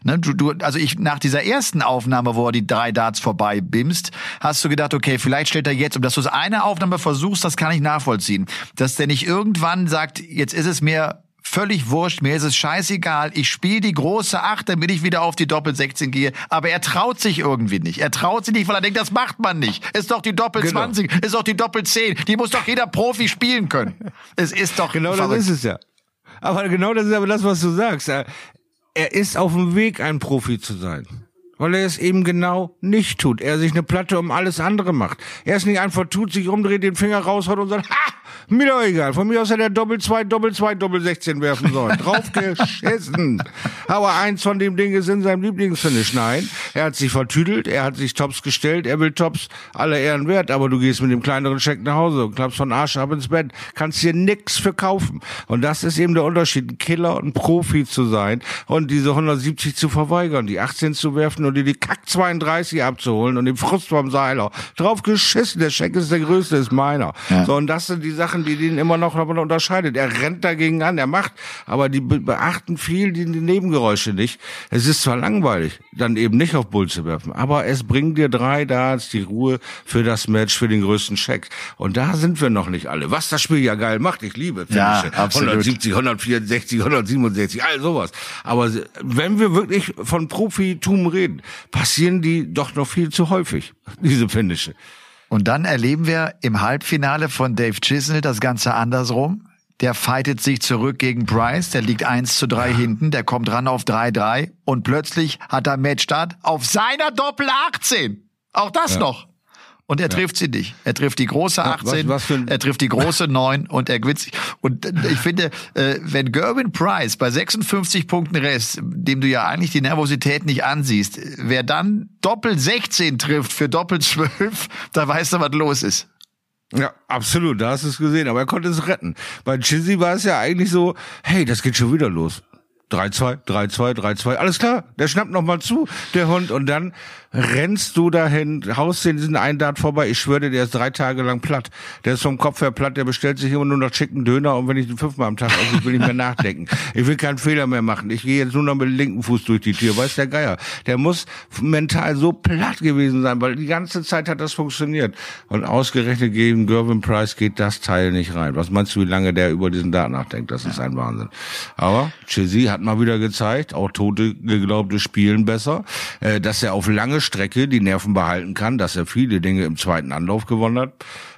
Ne, du, du, also ich nach dieser ersten Aufnahme, wo er die drei Darts vorbei bimst, hast du gedacht, okay, vielleicht stellt er jetzt, um dass du es eine Aufnahme versuchst, das kann ich nachvollziehen. Dass der nicht irgendwann sagt, jetzt ist es mir völlig wurscht, mir ist es scheißegal, ich spiele die große Acht, damit ich wieder auf die Doppel 16 gehe, aber er traut sich irgendwie nicht. Er traut sich nicht, weil er denkt, das macht man nicht. Ist doch die Doppel genau. 20, ist doch die Doppel 10, die muss doch jeder Profi spielen können. Es ist doch Genau verrückt. das ist es ja. Aber genau das ist aber das, was du sagst. Er ist auf dem Weg, ein Profi zu sein weil er es eben genau nicht tut. Er sich eine Platte um alles andere macht. Er es nicht einfach tut, sich umdreht, den Finger raushaut und sagt, ha, mir doch egal. Von mir aus hätte er Doppel 2, Doppel 2, Doppel 16 werfen sollen. Draufgeschissen. Aber eins von dem Ding ist in seinem Lieblingsfinish. Nein, er hat sich vertüdelt, er hat sich Tops gestellt, er will Tops aller Ehren wert, aber du gehst mit dem kleineren Scheck nach Hause und klappst von Arsch ab ins Bett. Kannst dir nix verkaufen. Und das ist eben der Unterschied, ein Killer und ein Profi zu sein und diese 170 zu verweigern, die 18 zu werfen und dir die Kack 32 abzuholen und den Frust vom Seiler. Drauf geschissen, der Scheck ist der größte, ist meiner. Ja. So, und das sind die Sachen, die den immer noch unterscheidet. Er rennt dagegen an, er macht, aber die beachten viel die, die Nebengeräusche nicht. Es ist zwar langweilig, dann eben nicht auf Bull zu werfen, aber es bringt dir drei Darts, die Ruhe für das Match, für den größten Check. Und da sind wir noch nicht alle. Was das Spiel ja geil macht, ich liebe Finische. Ja, absolut. 170, 164, 167, all sowas. Aber wenn wir wirklich von Profitum reden, passieren die doch noch viel zu häufig, diese Finische. Und dann erleben wir im Halbfinale von Dave Chisnell das Ganze andersrum. Der fightet sich zurück gegen Bryce, der liegt 1 zu 3 ja. hinten, der kommt ran auf 3-3 und plötzlich hat er Matchstart auf seiner Doppel 18. Auch das ja. noch. Und er trifft sie nicht. Er trifft die große 18, was, was er trifft die große 9 und er gewinnt sich. Und ich finde, äh, wenn Gerwin Price bei 56 Punkten Rest, dem du ja eigentlich die Nervosität nicht ansiehst, wer dann doppelt 16 trifft für doppelt 12, da weißt du, was los ist. Ja, absolut, da hast du es gesehen, aber er konnte es retten. Bei Chizzy war es ja eigentlich so, hey, das geht schon wieder los. 3-2, 3-2, 3-2, alles klar, der schnappt noch mal zu, der Hund, und dann rennst du dahin, haust den diesen einen Dart vorbei, ich schwöre dir, der ist drei Tage lang platt. Der ist vom Kopf her platt, der bestellt sich immer nur noch Chicken Döner und wenn ich den fünfmal am Tag esse, ich will nicht mehr nachdenken. Ich will keinen Fehler mehr machen. Ich gehe jetzt nur noch mit dem linken Fuß durch die Tür, weiß der Geier. Der muss mental so platt gewesen sein, weil die ganze Zeit hat das funktioniert. Und ausgerechnet gegen Gervin Price geht das Teil nicht rein. Was meinst du, wie lange der über diesen Dart nachdenkt? Das ist ein Wahnsinn. Aber Chizzy hat mal wieder gezeigt, auch Tote geglaubte spielen besser, äh, dass er auf lange Strecke die Nerven behalten kann, dass er viele Dinge im zweiten Anlauf gewonnen hat.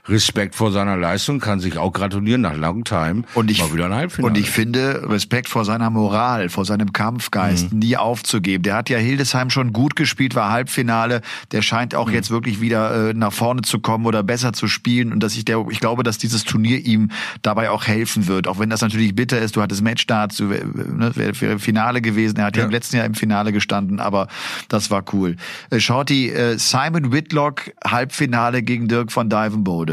Respekt vor seiner Leistung, kann sich auch gratulieren nach long time. Und ich, wieder ein Halbfinale. und ich finde Respekt vor seiner Moral, vor seinem Kampfgeist, mhm. nie aufzugeben. Der hat ja Hildesheim schon gut gespielt, war Halbfinale. Der scheint auch mhm. jetzt wirklich wieder äh, nach vorne zu kommen oder besser zu spielen. Und dass ich der, ich glaube, dass dieses Turnier ihm dabei auch helfen wird. Auch wenn das natürlich bitter ist. Du hattest Matchstarts, du ne, wäre wär Finale gewesen. Er hat ja. ja. im letzten Jahr im Finale gestanden, aber das war cool. Äh, Shorty, äh, Simon Whitlock, Halbfinale gegen Dirk von Divenbode.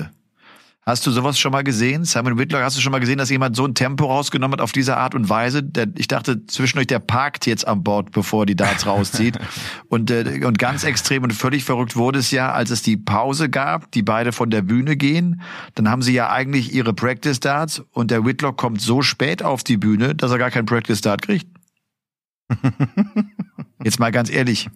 Hast du sowas schon mal gesehen? Simon Whitlock, hast du schon mal gesehen, dass jemand so ein Tempo rausgenommen hat auf diese Art und Weise? Der, ich dachte zwischendurch, der parkt jetzt am Bord, bevor die Darts rauszieht. und, äh, und ganz extrem und völlig verrückt wurde es ja, als es die Pause gab, die beide von der Bühne gehen. Dann haben sie ja eigentlich ihre Practice Darts und der Whitlock kommt so spät auf die Bühne, dass er gar keinen Practice Dart kriegt. jetzt mal ganz ehrlich.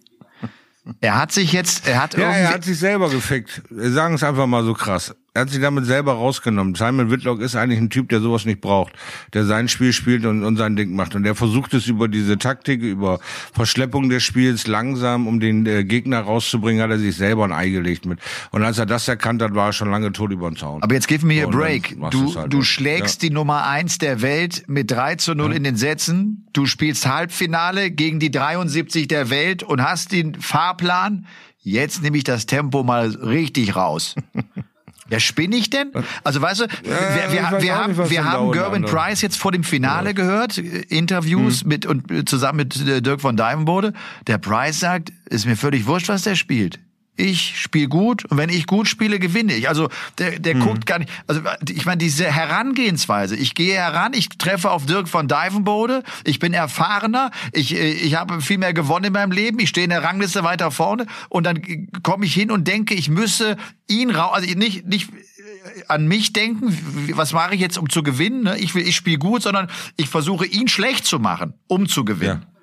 Er hat sich jetzt, er hat ja, irgendwie. Er hat sich selber gefickt. Sagen es einfach mal so krass. Er hat sich damit selber rausgenommen. Simon Whitlock ist eigentlich ein Typ, der sowas nicht braucht, der sein Spiel spielt und, und sein Ding macht. Und der versucht es über diese Taktik, über Verschleppung des Spiels langsam, um den äh, Gegner rauszubringen, hat er sich selber ein Ei gelegt mit. Und als er das erkannt hat, war er schon lange tot über den Zaun. Aber jetzt gib mir a break. Du, halt du schlägst ja. die Nummer eins der Welt mit 3 zu 0 ja. in den Sätzen. Du spielst Halbfinale gegen die 73 der Welt und hast den Fahrplan. Jetzt nehme ich das Tempo mal richtig raus. Ja, spinne ich denn? Also weißt du, wir, wir, wir haben, nicht, wir haben Gerwin Price jetzt vor dem Finale ja. gehört, Interviews mhm. mit und äh, zusammen mit äh, Dirk von Dijvenbode. Der Price sagt, ist mir völlig wurscht, was der spielt ich spiele gut und wenn ich gut spiele, gewinne ich. Also der, der mhm. guckt gar nicht. Also ich meine, diese Herangehensweise. Ich gehe heran, ich treffe auf Dirk von Divenbode, ich bin erfahrener, ich, ich habe viel mehr gewonnen in meinem Leben, ich stehe in der Rangliste weiter vorne und dann komme ich hin und denke, ich müsse ihn raus, also nicht, nicht an mich denken, was mache ich jetzt, um zu gewinnen? Ne? Ich will, ich spiele gut, sondern ich versuche ihn schlecht zu machen, um zu gewinnen. Ja.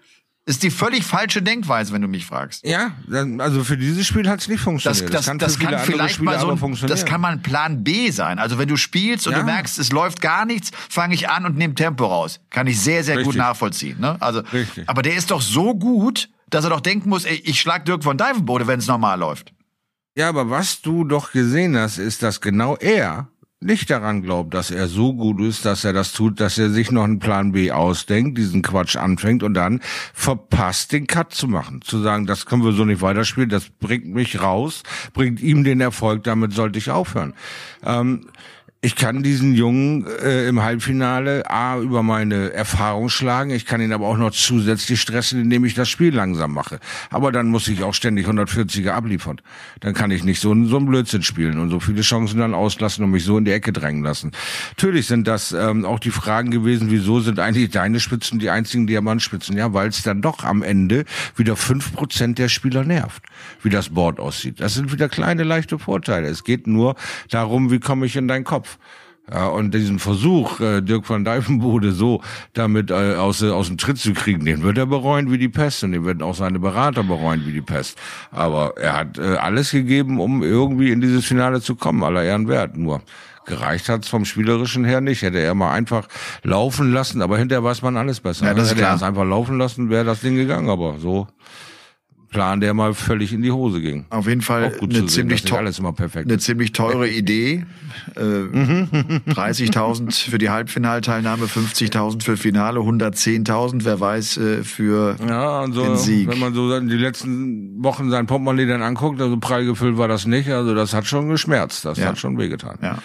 Ist die völlig falsche Denkweise, wenn du mich fragst. Ja, also für dieses Spiel hat es nicht funktioniert. Das, das, das kann, das kann vielleicht Spiele mal so ein, das kann mal ein Plan B sein. Also wenn du spielst und ja. du merkst, es läuft gar nichts, fange ich an und nehme Tempo raus. Kann ich sehr, sehr Richtig. gut nachvollziehen. Ne? Also, Richtig. aber der ist doch so gut, dass er doch denken muss, ey, ich schlag Dirk von Divenbode, wenn es normal läuft. Ja, aber was du doch gesehen hast, ist, dass genau er nicht daran glaubt, dass er so gut ist, dass er das tut, dass er sich noch einen Plan B ausdenkt, diesen Quatsch anfängt und dann verpasst, den Cut zu machen. Zu sagen, das können wir so nicht weiterspielen, das bringt mich raus, bringt ihm den Erfolg, damit sollte ich aufhören. Ähm, ich kann diesen Jungen äh, im Halbfinale A über meine Erfahrung schlagen, ich kann ihn aber auch noch zusätzlich stressen, indem ich das Spiel langsam mache. Aber dann muss ich auch ständig 140er abliefern. Dann kann ich nicht so, so einen Blödsinn spielen und so viele Chancen dann auslassen und mich so in die Ecke drängen lassen. Natürlich sind das ähm, auch die Fragen gewesen, wieso sind eigentlich deine Spitzen die einzigen Diamantspitzen? Ja, weil es dann doch am Ende wieder fünf Prozent der Spieler nervt, wie das Board aussieht. Das sind wieder kleine, leichte Vorteile. Es geht nur darum, wie komme ich in deinen Kopf. Ja, und diesen Versuch, äh, Dirk van Dijvenbode so damit äh, aus, äh, aus dem Tritt zu kriegen, den wird er bereuen wie die Pest und den werden auch seine Berater bereuen wie die Pest. Aber er hat äh, alles gegeben, um irgendwie in dieses Finale zu kommen, aller Ehren wert. Nur gereicht hat's vom Spielerischen her nicht. Hätte er mal einfach laufen lassen, aber hinterher weiß man alles besser. Ja, das Hätte er es einfach laufen lassen, wäre das Ding gegangen, aber so Plan, der mal völlig in die Hose ging. Auf jeden Fall eine, ziemlich sehen, alles immer perfekt eine ziemlich teure Idee. Äh, 30.000 für die Halbfinalteilnahme, 50.000 für Finale, 110.000, wer weiß, äh, für ja, so, den Sieg. Wenn man so die letzten Wochen sein Portemonnaie dann anguckt, also prall gefüllt war das nicht. Also das hat schon geschmerzt, das ja. hat schon wehgetan. Ja.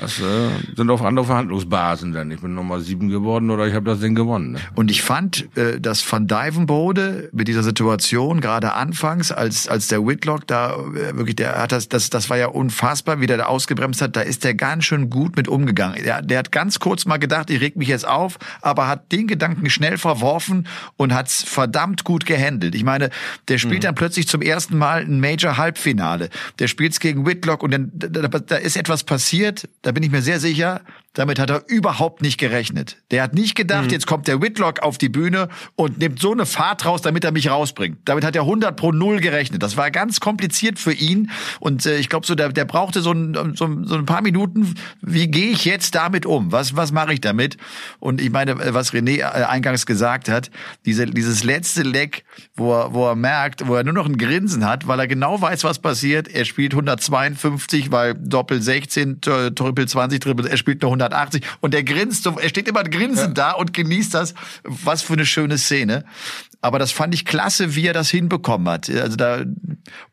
Das äh, sind auf andere Verhandlungsbasen dann. Ich bin Nummer sieben geworden oder ich habe das Ding gewonnen. Ne? Und ich fand, äh, dass Van Dijvenbode mit dieser Situation gerade anfangs, als als der Whitlock da äh, wirklich, der hat das, das, das war ja unfassbar, wie der da ausgebremst hat. Da ist der ganz schön gut mit umgegangen. Der, der hat ganz kurz mal gedacht, ich reg mich jetzt auf, aber hat den Gedanken schnell verworfen und hat's verdammt gut gehandelt. Ich meine, der spielt mhm. dann plötzlich zum ersten Mal ein Major Halbfinale. Der spielt's gegen Whitlock und dann da, da ist etwas passiert da bin ich mir sehr sicher, damit hat er überhaupt nicht gerechnet. Der hat nicht gedacht, mhm. jetzt kommt der Whitlock auf die Bühne und nimmt so eine Fahrt raus, damit er mich rausbringt. Damit hat er 100 pro Null gerechnet. Das war ganz kompliziert für ihn. Und äh, ich glaube, so der, der brauchte so ein, so, so ein paar Minuten. Wie gehe ich jetzt damit um? Was, was mache ich damit? Und ich meine, äh, was René äh, eingangs gesagt hat, diese, dieses letzte Leck, wo er, wo er merkt, wo er nur noch ein Grinsen hat, weil er genau weiß, was passiert. Er spielt 152, weil Doppel 16, Triple 20, Triple, er spielt nur 100 180 und der grinst so, er steht immer grinsend ja. da und genießt das. Was für eine schöne Szene. Aber das fand ich klasse, wie er das hinbekommen hat. Also da,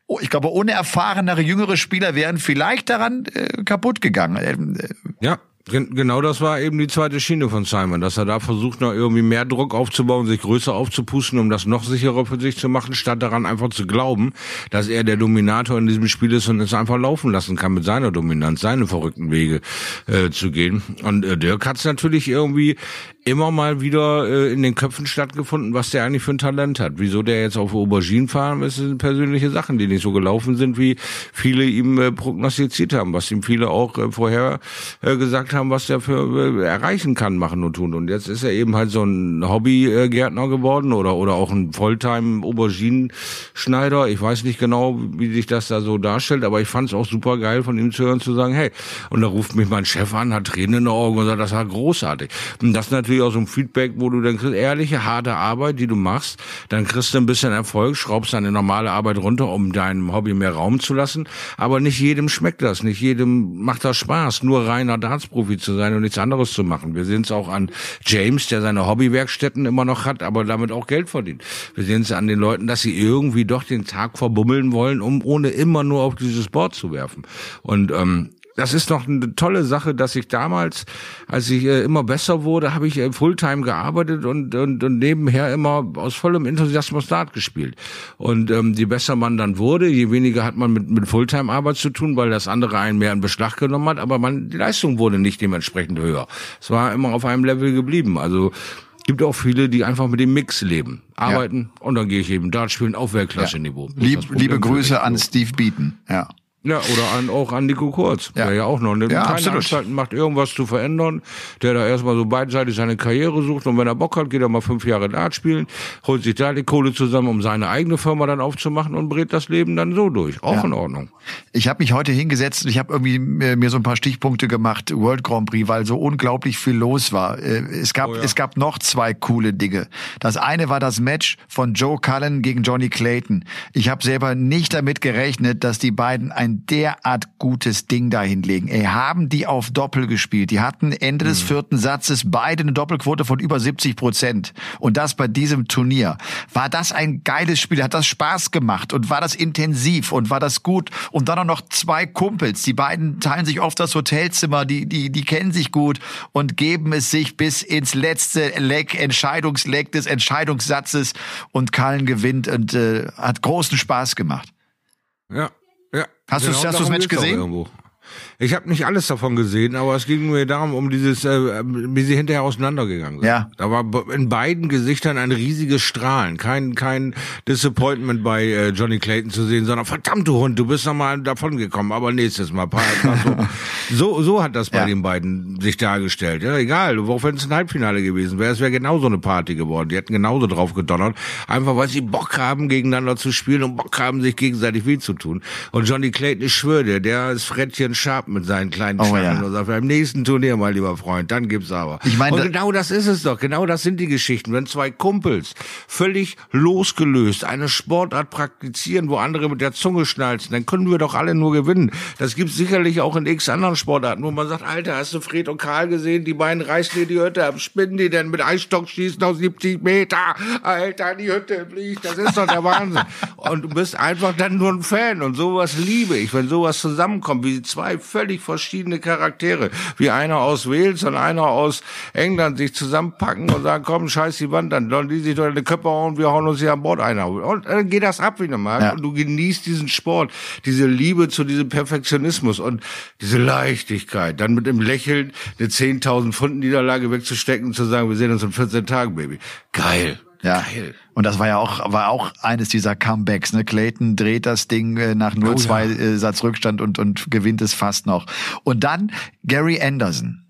oh, ich glaube, ohne erfahrenere jüngere Spieler wären vielleicht daran äh, kaputt gegangen. Äh, ja, Genau das war eben die zweite Schiene von Simon, dass er da versucht, noch irgendwie mehr Druck aufzubauen, sich größer aufzupusten, um das noch sicherer für sich zu machen, statt daran einfach zu glauben, dass er der Dominator in diesem Spiel ist und es einfach laufen lassen kann mit seiner Dominanz, seine verrückten Wege äh, zu gehen. Und äh, Dirk hat es natürlich irgendwie immer mal wieder äh, in den Köpfen stattgefunden, was der eigentlich für ein Talent hat. Wieso der jetzt auf Aubergine fahren, ist sind persönliche Sachen, die nicht so gelaufen sind, wie viele ihm äh, prognostiziert haben, was ihm viele auch äh, vorher äh, gesagt haben, was der für äh, erreichen kann, machen und tun. Und jetzt ist er eben halt so ein Hobbygärtner geworden oder oder auch ein Volltime Auberginenschneider. Ich weiß nicht genau, wie sich das da so darstellt, aber ich fand es auch super geil von ihm zu hören, zu sagen, hey, und da ruft mich mein Chef an, hat Tränen in den Augen und sagt, das war großartig. Und das natürlich natürlich auch so ein Feedback, wo du dann kriegst, ehrliche, harte Arbeit, die du machst, dann kriegst du ein bisschen Erfolg, schraubst deine normale Arbeit runter, um deinem Hobby mehr Raum zu lassen. Aber nicht jedem schmeckt das, nicht jedem macht das Spaß, nur reiner Dartsprofi zu sein und nichts anderes zu machen. Wir sehen es auch an James, der seine Hobbywerkstätten immer noch hat, aber damit auch Geld verdient. Wir sehen es an den Leuten, dass sie irgendwie doch den Tag verbummeln wollen, um ohne immer nur auf dieses Board zu werfen. Und ähm, das ist doch eine tolle Sache, dass ich damals, als ich äh, immer besser wurde, habe ich äh, Fulltime gearbeitet und, und, und nebenher immer aus vollem Enthusiasmus Dart gespielt. Und ähm, je besser man dann wurde, je weniger hat man mit, mit Fulltime-Arbeit zu tun, weil das andere einen mehr in Beschlag genommen hat, aber man, die Leistung wurde nicht dementsprechend höher. Es war immer auf einem Level geblieben. Also gibt auch viele, die einfach mit dem Mix leben. Arbeiten ja. und dann gehe ich eben Dart spielen auf Weltklasse-Niveau. Ja. Lieb, liebe Grüße an Steve Beaton. Ja. Ja, oder an, auch an Nico Kurz, ja. der ja auch noch eine ja, keine Anstalten macht, irgendwas zu verändern, der da erstmal so beidseitig seine Karriere sucht und wenn er Bock hat, geht er mal fünf Jahre Dart spielen, holt sich da die Kohle zusammen, um seine eigene Firma dann aufzumachen und brät das Leben dann so durch. Auch ja. in Ordnung. Ich habe mich heute hingesetzt und ich habe irgendwie mir so ein paar Stichpunkte gemacht, World Grand Prix, weil so unglaublich viel los war. Äh, es gab, oh ja. es gab noch zwei coole Dinge. Das eine war das Match von Joe Cullen gegen Johnny Clayton. Ich habe selber nicht damit gerechnet, dass die beiden ein derart gutes Ding da hinlegen. Ey, haben die auf Doppel gespielt. Die hatten Ende mhm. des vierten Satzes beide eine Doppelquote von über 70 Prozent. Und das bei diesem Turnier. War das ein geiles Spiel? Hat das Spaß gemacht? Und war das intensiv? Und war das gut? Und dann auch noch zwei Kumpels. Die beiden teilen sich oft das Hotelzimmer. Die, die, die kennen sich gut und geben es sich bis ins letzte Leck, Entscheidungsleck des Entscheidungssatzes. Und Kallen gewinnt und äh, hat großen Spaß gemacht. Ja, ja. Hast genau, du das Match gesehen? Ich habe nicht alles davon gesehen, aber es ging mir darum, um dieses, äh, wie sie hinterher auseinandergegangen sind. Ja. Da war in beiden Gesichtern ein riesiges Strahlen. Kein, kein Disappointment bei äh, Johnny Clayton zu sehen, sondern verdammt du Hund, du bist nochmal davon gekommen, aber nächstes Mal. So. so, hat das bei ja. den beiden sich dargestellt. Ja, egal, auch wenn es ein Halbfinale gewesen wäre, es wäre genauso eine Party geworden. Die hätten genauso drauf gedonnert. Einfach weil sie Bock haben, gegeneinander zu spielen und Bock haben, sich gegenseitig weh zu tun. Und Johnny Clayton, ich schwöre dir, der ist Frettchen Darren Sharp mit seinen kleinen Oh, Schlangen ja. und sagt, beim nächsten Turnier, mein lieber Freund, dann gibt's aber. Ich meine, und genau das ist es doch. Genau das sind die Geschichten. Wenn zwei Kumpels völlig losgelöst eine Sportart praktizieren, wo andere mit der Zunge schnalzen, dann können wir doch alle nur gewinnen. Das gibt's sicherlich auch in x anderen Sportarten, wo man sagt, Alter, hast du Fred und Karl gesehen? Die beiden reißen dir die Hütte ab. Spinnen die denn mit Eisstock schießen aus 70 Meter? Alter, die Hütte fliegt. Das ist doch der Wahnsinn. Und du bist einfach dann nur ein Fan. Und sowas liebe ich, wenn sowas zusammenkommt, wie zwei völlig verschiedene Charaktere, wie einer aus Wales und einer aus England sich zusammenpacken und sagen, komm, scheiß die Wand, dann sollen die sich doch in die Köpfe hauen, wir hauen uns hier an Bord einer. Und dann geht das ab wie eine Mark. Ja. Und du genießt diesen Sport, diese Liebe zu diesem Perfektionismus und diese Leichtigkeit, dann mit dem Lächeln eine 10.000 Pfund Niederlage wegzustecken und zu sagen, wir sehen uns in 14 Tagen, Baby. Geil. Ja. Geil. Und das war ja auch, war auch eines dieser Comebacks. Ne? Clayton dreht das Ding äh, nach 0-2 ja. äh, Satz Rückstand und, und gewinnt es fast noch. Und dann Gary Anderson.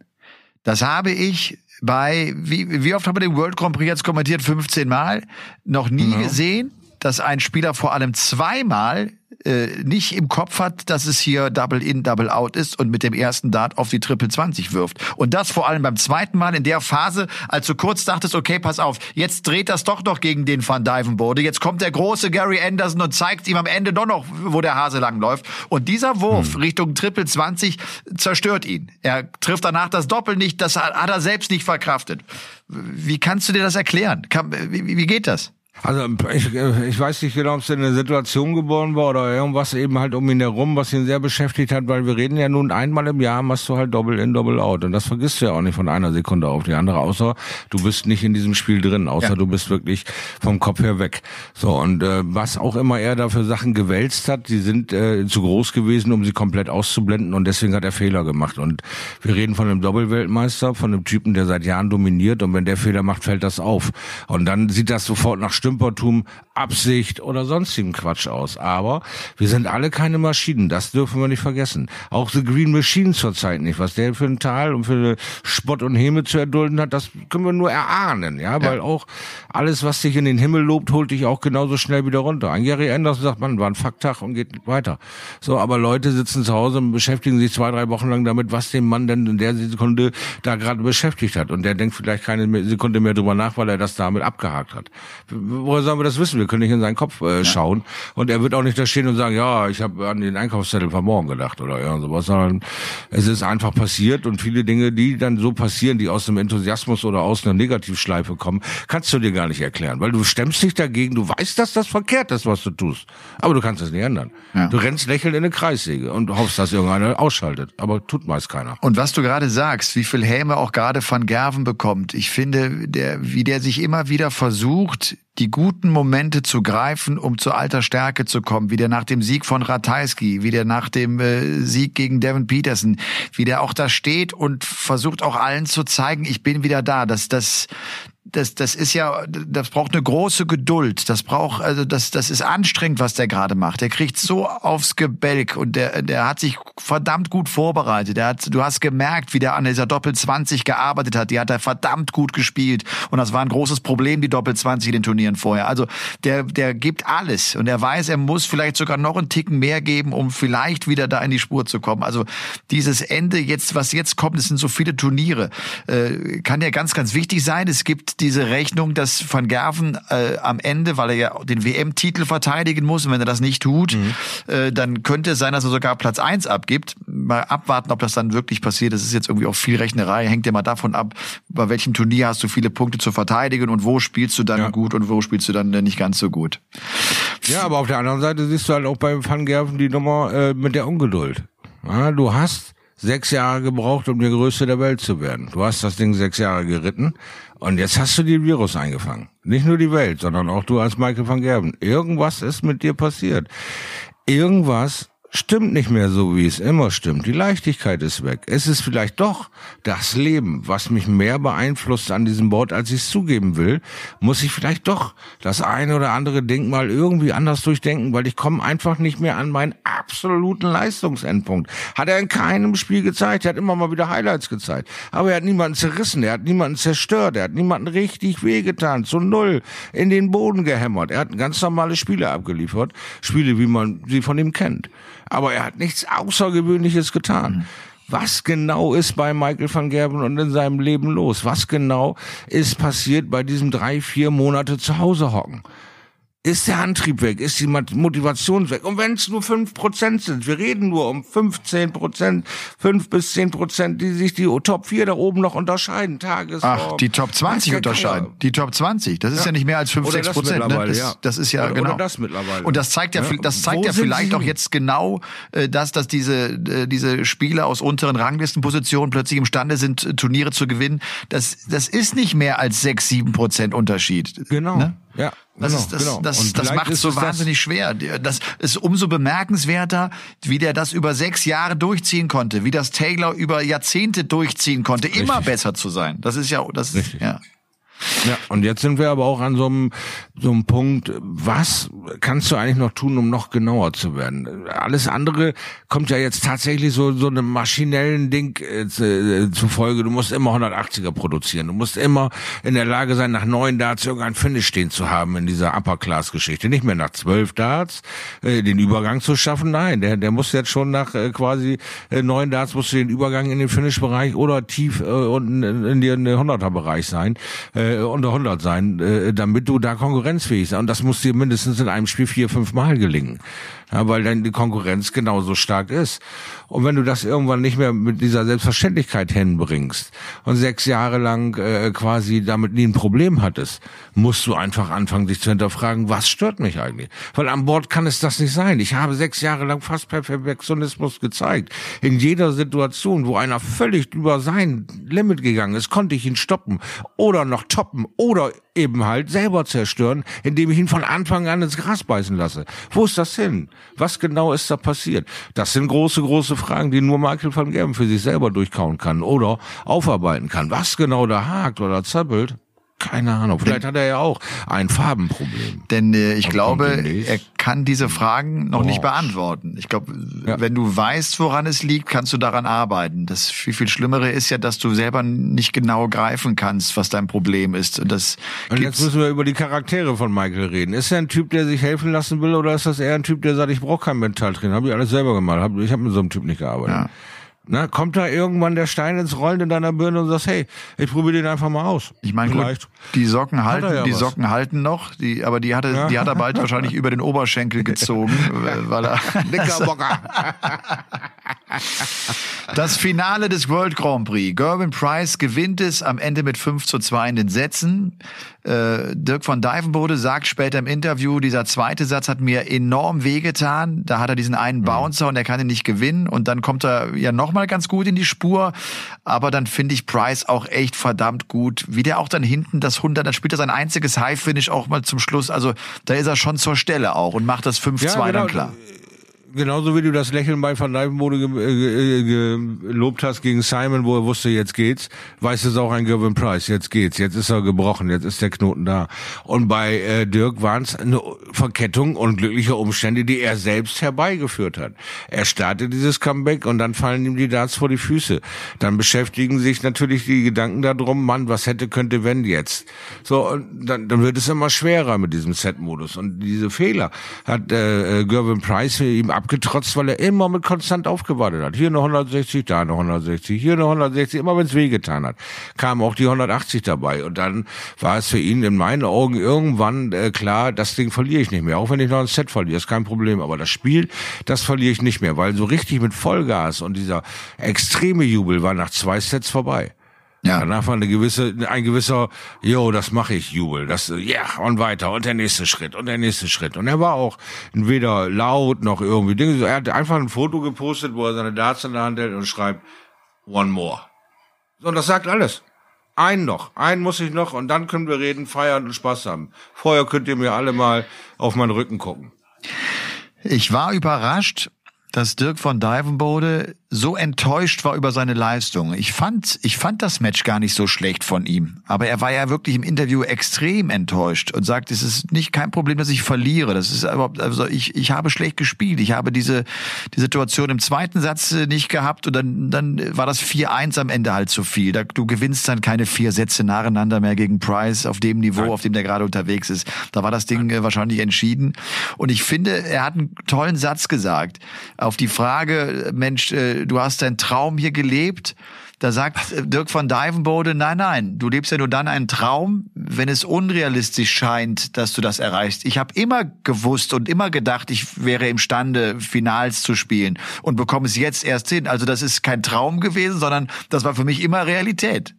Das habe ich bei, wie, wie oft haben wir den World Grand Prix jetzt kommentiert? 15 Mal. Noch nie gesehen, dass ein Spieler vor allem zweimal äh, nicht im Kopf hat, dass es hier Double In, Double Out ist und mit dem ersten Dart auf die Triple 20 wirft. Und das vor allem beim zweiten Mal in der Phase, als du kurz dachtest, okay, pass auf, jetzt dreht das doch noch gegen den Van Dyvenbode. Jetzt kommt der große Gary Anderson und zeigt ihm am Ende doch noch, wo der Hase langläuft. Und dieser Wurf Richtung Triple 20 zerstört ihn. Er trifft danach das Doppel nicht, das hat er selbst nicht verkraftet. Wie kannst du dir das erklären? Wie geht das? Also ich, ich weiß nicht genau, ob es in einer Situation geboren war oder irgendwas eben halt um ihn herum, was ihn sehr beschäftigt hat, weil wir reden ja nun einmal im Jahr machst du halt Double in, Double out und das vergisst du ja auch nicht von einer Sekunde auf die andere, außer du bist nicht in diesem Spiel drin, außer Ja. du bist wirklich vom Kopf her weg. So und äh, was auch immer er da für Sachen gewälzt hat, die sind äh, zu groß gewesen, um sie komplett auszublenden und deswegen hat er Fehler gemacht und wir reden von einem Doppelweltmeister, von einem Typen, der seit Jahren dominiert und wenn der Fehler macht, fällt das auf und dann sieht das sofort nach Stümpertum, Absicht oder sonstigem Quatsch aus. Aber wir sind alle keine Maschinen, das dürfen wir nicht vergessen. Auch The Green Machine zurzeit nicht. Was der für ein Tal und für Spott und Häme zu erdulden hat, das können wir nur erahnen, ja, weil auch alles, was sich in den Himmel lobt, holt dich auch genauso schnell wieder runter. Ein Gary Anderson sagt, man, war ein Facktag und geht weiter. So, aber Leute sitzen zu Hause und beschäftigen sich zwei, drei Wochen lang damit, was den Mann denn in der Sekunde da gerade beschäftigt hat. Und der denkt vielleicht keine Sekunde mehr drüber nach, weil er das damit abgehakt hat. Woher sollen wir das wissen? Wir können nicht in seinen Kopf äh, schauen. Und er wird auch nicht da stehen und sagen, ja, ich habe an den Einkaufszettel von morgen gedacht oder ja, sowas, sondern es ist einfach passiert und viele Dinge, die dann so passieren, die aus einem Enthusiasmus oder aus einer Negativschleife kommen, kannst du dir gar nicht erklären, weil du stemmst dich dagegen, du weißt, dass das verkehrt ist, was du tust, aber du kannst es nicht ändern. Ja. Du rennst lächelnd in eine Kreissäge und hoffst, dass irgendeiner ausschaltet, aber tut meist keiner. Und was du gerade sagst, wie viel Häme auch gerade Van Gerven bekommt, ich finde, der, wie der sich immer wieder versucht, die guten Momente zu greifen, um zu alter Stärke zu kommen, wie der nach dem Sieg von Ratajski, wie der nach dem äh, Sieg gegen Devin Peterson, wie der auch da steht und versucht auch allen zu zeigen, ich bin wieder da. Das, das, das, das ist ja, das braucht eine große Geduld. Das braucht, also das, das ist anstrengend, was der gerade macht. Der kriegt so aufs Gebälk und der, der hat sich verdammt gut vorbereitet. Der hat, du hast gemerkt, wie der an dieser Doppel 20 gearbeitet hat. Die hat er verdammt gut gespielt. Und das war ein großes Problem, die Doppel 20 in den Turnieren vorher. Also der, der gibt alles und er weiß, er muss vielleicht sogar noch einen Ticken mehr geben, um vielleicht wieder da in die Spur zu kommen. Also dieses Ende jetzt, was jetzt kommt, es sind so viele Turniere, äh, kann ja ganz, ganz wichtig sein. Es gibt diese Rechnung, dass Van Gerven äh, am Ende, weil er ja den WM-Titel verteidigen muss, und wenn er das nicht tut, äh, dann könnte es sein, dass er sogar Platz eins abgibt. Mal abwarten, ob das dann wirklich passiert. Das ist jetzt irgendwie auch viel Rechnerei. Hängt ja mal davon ab, bei welchem Turnier hast du viele Punkte zu verteidigen und wo spielst du dann Ja. gut und wo spielst du dann äh, nicht ganz so gut. Ja, aber auf der anderen Seite siehst du halt auch beim Van Gerven die Nummer äh, mit der Ungeduld. Ja, du hast sechs Jahre gebraucht, um der Größte der Welt zu werden. Du hast das Ding sechs Jahre geritten und jetzt hast du den Virus eingefangen. Nicht nur die Welt, sondern auch du als Michael van Gerven. Irgendwas ist mit dir passiert. Irgendwas stimmt nicht mehr so, wie es immer stimmt. Die Leichtigkeit ist weg. Es ist vielleicht doch das Leben, was mich mehr beeinflusst an diesem Board, als ich es zugeben will. Muss ich vielleicht doch das eine oder andere Ding mal irgendwie anders durchdenken, weil ich komme einfach nicht mehr an meinen absoluten Leistungsendpunkt. Hat er in keinem Spiel gezeigt. Er hat immer mal wieder Highlights gezeigt. Aber er hat niemanden zerrissen. Er hat niemanden zerstört. Er hat niemanden richtig wehgetan. Zu null in den Boden gehämmert. Er hat ganz normale Spiele abgeliefert. Spiele, wie man sie von ihm kennt. Aber er hat nichts Außergewöhnliches getan. Mhm. Was genau ist bei Michael van Gerben und in seinem Leben los? Was genau ist passiert bei diesem drei, vier Monate zu Hause hocken? Ist der Antrieb weg, ist die Motivation weg. Und wenn es nur fünf Prozent sind, wir reden nur um 15 Prozent, fünf bis zehn Prozent, die sich die Top 4 da oben noch unterscheiden. Tagesform. Ach, die Top 20 unterscheiden. Die Top 20, das ist ja, ja nicht mehr als 5, 6 Prozent. Ne? Das, ja. das ist ja oder, genau. Oder das mittlerweile. Und das zeigt ja, ja. das zeigt ja vielleicht auch jetzt genau, äh, dass, dass diese, äh, diese Spieler aus unteren Ranglistenpositionen plötzlich imstande sind, Turniere zu gewinnen. Das, das ist nicht mehr als 6, 7 Prozent Unterschied. Genau. Ne? Ja, das, genau, ist, das, genau. das, das macht es so wahnsinnig das schwer. Das ist umso bemerkenswerter, wie der das über sechs Jahre durchziehen konnte, wie das Taylor über Jahrzehnte durchziehen konnte, Richtig. immer besser zu sein. Das ist ja, das ist, ja. Ja, und jetzt sind wir aber auch an so einem, so einem Punkt, was kannst du eigentlich noch tun, um noch genauer zu werden? Alles andere kommt ja jetzt tatsächlich so, so einem maschinellen Ding äh, äh zufolge. Du musst immer 180er produzieren. Du musst immer in der Lage sein, nach neun Darts irgendein Finish stehen zu haben in dieser Upper-Class-Geschichte. Nicht mehr nach zwölf Darts äh, den Übergang zu schaffen. Nein, der, der muss jetzt schon nach äh, quasi äh, neun Darts musst du den Übergang in den Finish-Bereich oder tief äh, unten in, in, in den 100er-Bereich sein. Äh, äh, unter 100 sein, äh, damit du da konkurrenzfähig sein. Und das muss dir mindestens in einem Spiel vier, fünf Mal gelingen ja, weil dann die Konkurrenz genauso stark ist. Und wenn du das irgendwann nicht mehr mit dieser Selbstverständlichkeit hinbringst und sechs Jahre lang äh, quasi damit nie ein Problem hattest, musst du einfach anfangen, sich zu hinterfragen, was stört mich eigentlich? Weil an Bord kann es das nicht sein. Ich habe sechs Jahre lang fast Perfektionismus gezeigt. In jeder Situation, wo einer völlig über sein Limit gegangen ist, konnte ich ihn stoppen oder noch toppen oder eben halt selber zerstören, indem ich ihn von Anfang an ins Gras beißen lasse. Wo ist das hin? Was genau ist da passiert? Das sind große, große Fragen, die nur Michael van Gerben für sich selber durchkauen kann oder aufarbeiten kann. Was genau da hakt oder zappelt, keine Ahnung. Vielleicht hat er ja auch ein Farbenproblem. Denn äh, ich glaube, er kann diese Fragen noch oh. nicht beantworten. Ich glaube, ja. wenn du weißt, woran es liegt, kannst du daran arbeiten. Das viel, viel Schlimmere ist ja, dass du selber nicht genau greifen kannst, was dein Problem ist. Und, das Und jetzt müssen wir über die Charaktere von Michael reden. Ist er ein Typ, der sich helfen lassen will, oder ist das eher ein Typ, der sagt, ich brauche kein Mentaltraining? Habe ich alles selber gemacht. Ich habe mit so einem Typ nicht gearbeitet. Ja. Na, kommt da irgendwann der Stein ins Rollen in deiner Birne und sagst, hey, ich probiere den einfach mal aus. Ich meine, gut, die Socken halten, ja die was. Socken halten noch, die, aber die hatte, ja. die hat er bald wahrscheinlich über den Oberschenkel gezogen, weil er. Knickerbocker. das Finale des World Grand Prix. Gervin Price gewinnt es am Ende mit 5 zu 2 in den Sätzen. Äh, Dirk von Dijvenbode sagt später im Interview, dieser zweite Satz hat mir enorm wehgetan. Da hat er diesen einen mhm. Bouncer und er kann ihn nicht gewinnen. Und dann kommt er ja nochmal ganz gut in die Spur. Aber dann finde ich Price auch echt verdammt gut. Wie der auch dann hinten das 100, dann spielt er sein einziges High-Finish auch mal zum Schluss. Also da ist er schon zur Stelle auch und macht das 5-2 ja, genau. dann klar genauso wie du das Lächeln bei Van Dijvenbode äh, gelobt hast gegen Simon, wo er wusste, jetzt geht's, weiß es auch ein Gervin Price, jetzt geht's, jetzt ist er gebrochen, jetzt ist der Knoten da. Und bei äh, Dirk waren es eine Verkettung unglücklicher Umstände, die er selbst herbeigeführt hat. Er startet dieses Comeback und dann fallen ihm die Darts vor die Füße. Dann beschäftigen sich natürlich die Gedanken darum, Mann, was hätte, könnte, wenn jetzt. So, und dann, dann wird es immer schwerer mit diesem Set-Modus. Und diese Fehler hat äh, äh Gervin Price ihm ab abgetrotzt, weil er immer mit konstant aufgewartet hat. Hier eine 160, da eine 160, hier eine 160, immer wenn es wehgetan hat, kam auch die 180 dabei. Und dann war es für ihn in meinen Augen irgendwann äh, klar, das Ding verliere ich nicht mehr. Auch wenn ich noch ein Set verliere, ist kein Problem. Aber das Spiel, das verliere ich nicht mehr, weil so richtig mit Vollgas und dieser extreme Jubel war nach zwei Sets vorbei. Ja. Danach war eine gewisse, ein gewisser, yo, das mache ich, Jubel. Das, ja, yeah, und weiter. Und der nächste Schritt. Und der nächste Schritt. Und er war auch weder laut noch irgendwie Dinge. Er hat einfach ein Foto gepostet, wo er seine Darts in der Hand hält und schreibt, one more. Und das sagt alles. Ein noch. Einen muss ich noch und dann können wir reden, feiern und Spaß haben. Vorher könnt ihr mir alle mal auf meinen Rücken gucken. Ich war überrascht, dass Dirk von Dijvenbode so enttäuscht war über seine Leistung. Ich fand, ich fand das Match gar nicht so schlecht von ihm. Aber er war ja wirklich im Interview extrem enttäuscht und sagt, es ist nicht kein Problem, dass ich verliere. Das ist überhaupt, also ich, ich habe schlecht gespielt. Ich habe diese, die Situation im zweiten Satz äh, nicht gehabt und dann, dann war das 4-1 am Ende halt zu viel. Da, du gewinnst dann keine vier Sätze nacheinander mehr gegen Price auf dem Niveau, Nein. auf dem der gerade unterwegs ist. Da war das Ding Nein. Äh, wahrscheinlich entschieden. Und ich finde, er hat einen tollen Satz gesagt Auf die Frage, Mensch, äh, du hast deinen Traum hier gelebt, da sagt Dirk van Dijvenbode, nein, nein, du lebst ja nur dann einen Traum, wenn es unrealistisch scheint, dass du das erreichst. Ich habe immer gewusst und immer gedacht, ich wäre imstande, Finals zu spielen und bekomme es jetzt erst hin. Also das ist kein Traum gewesen, sondern das war für mich immer Realität.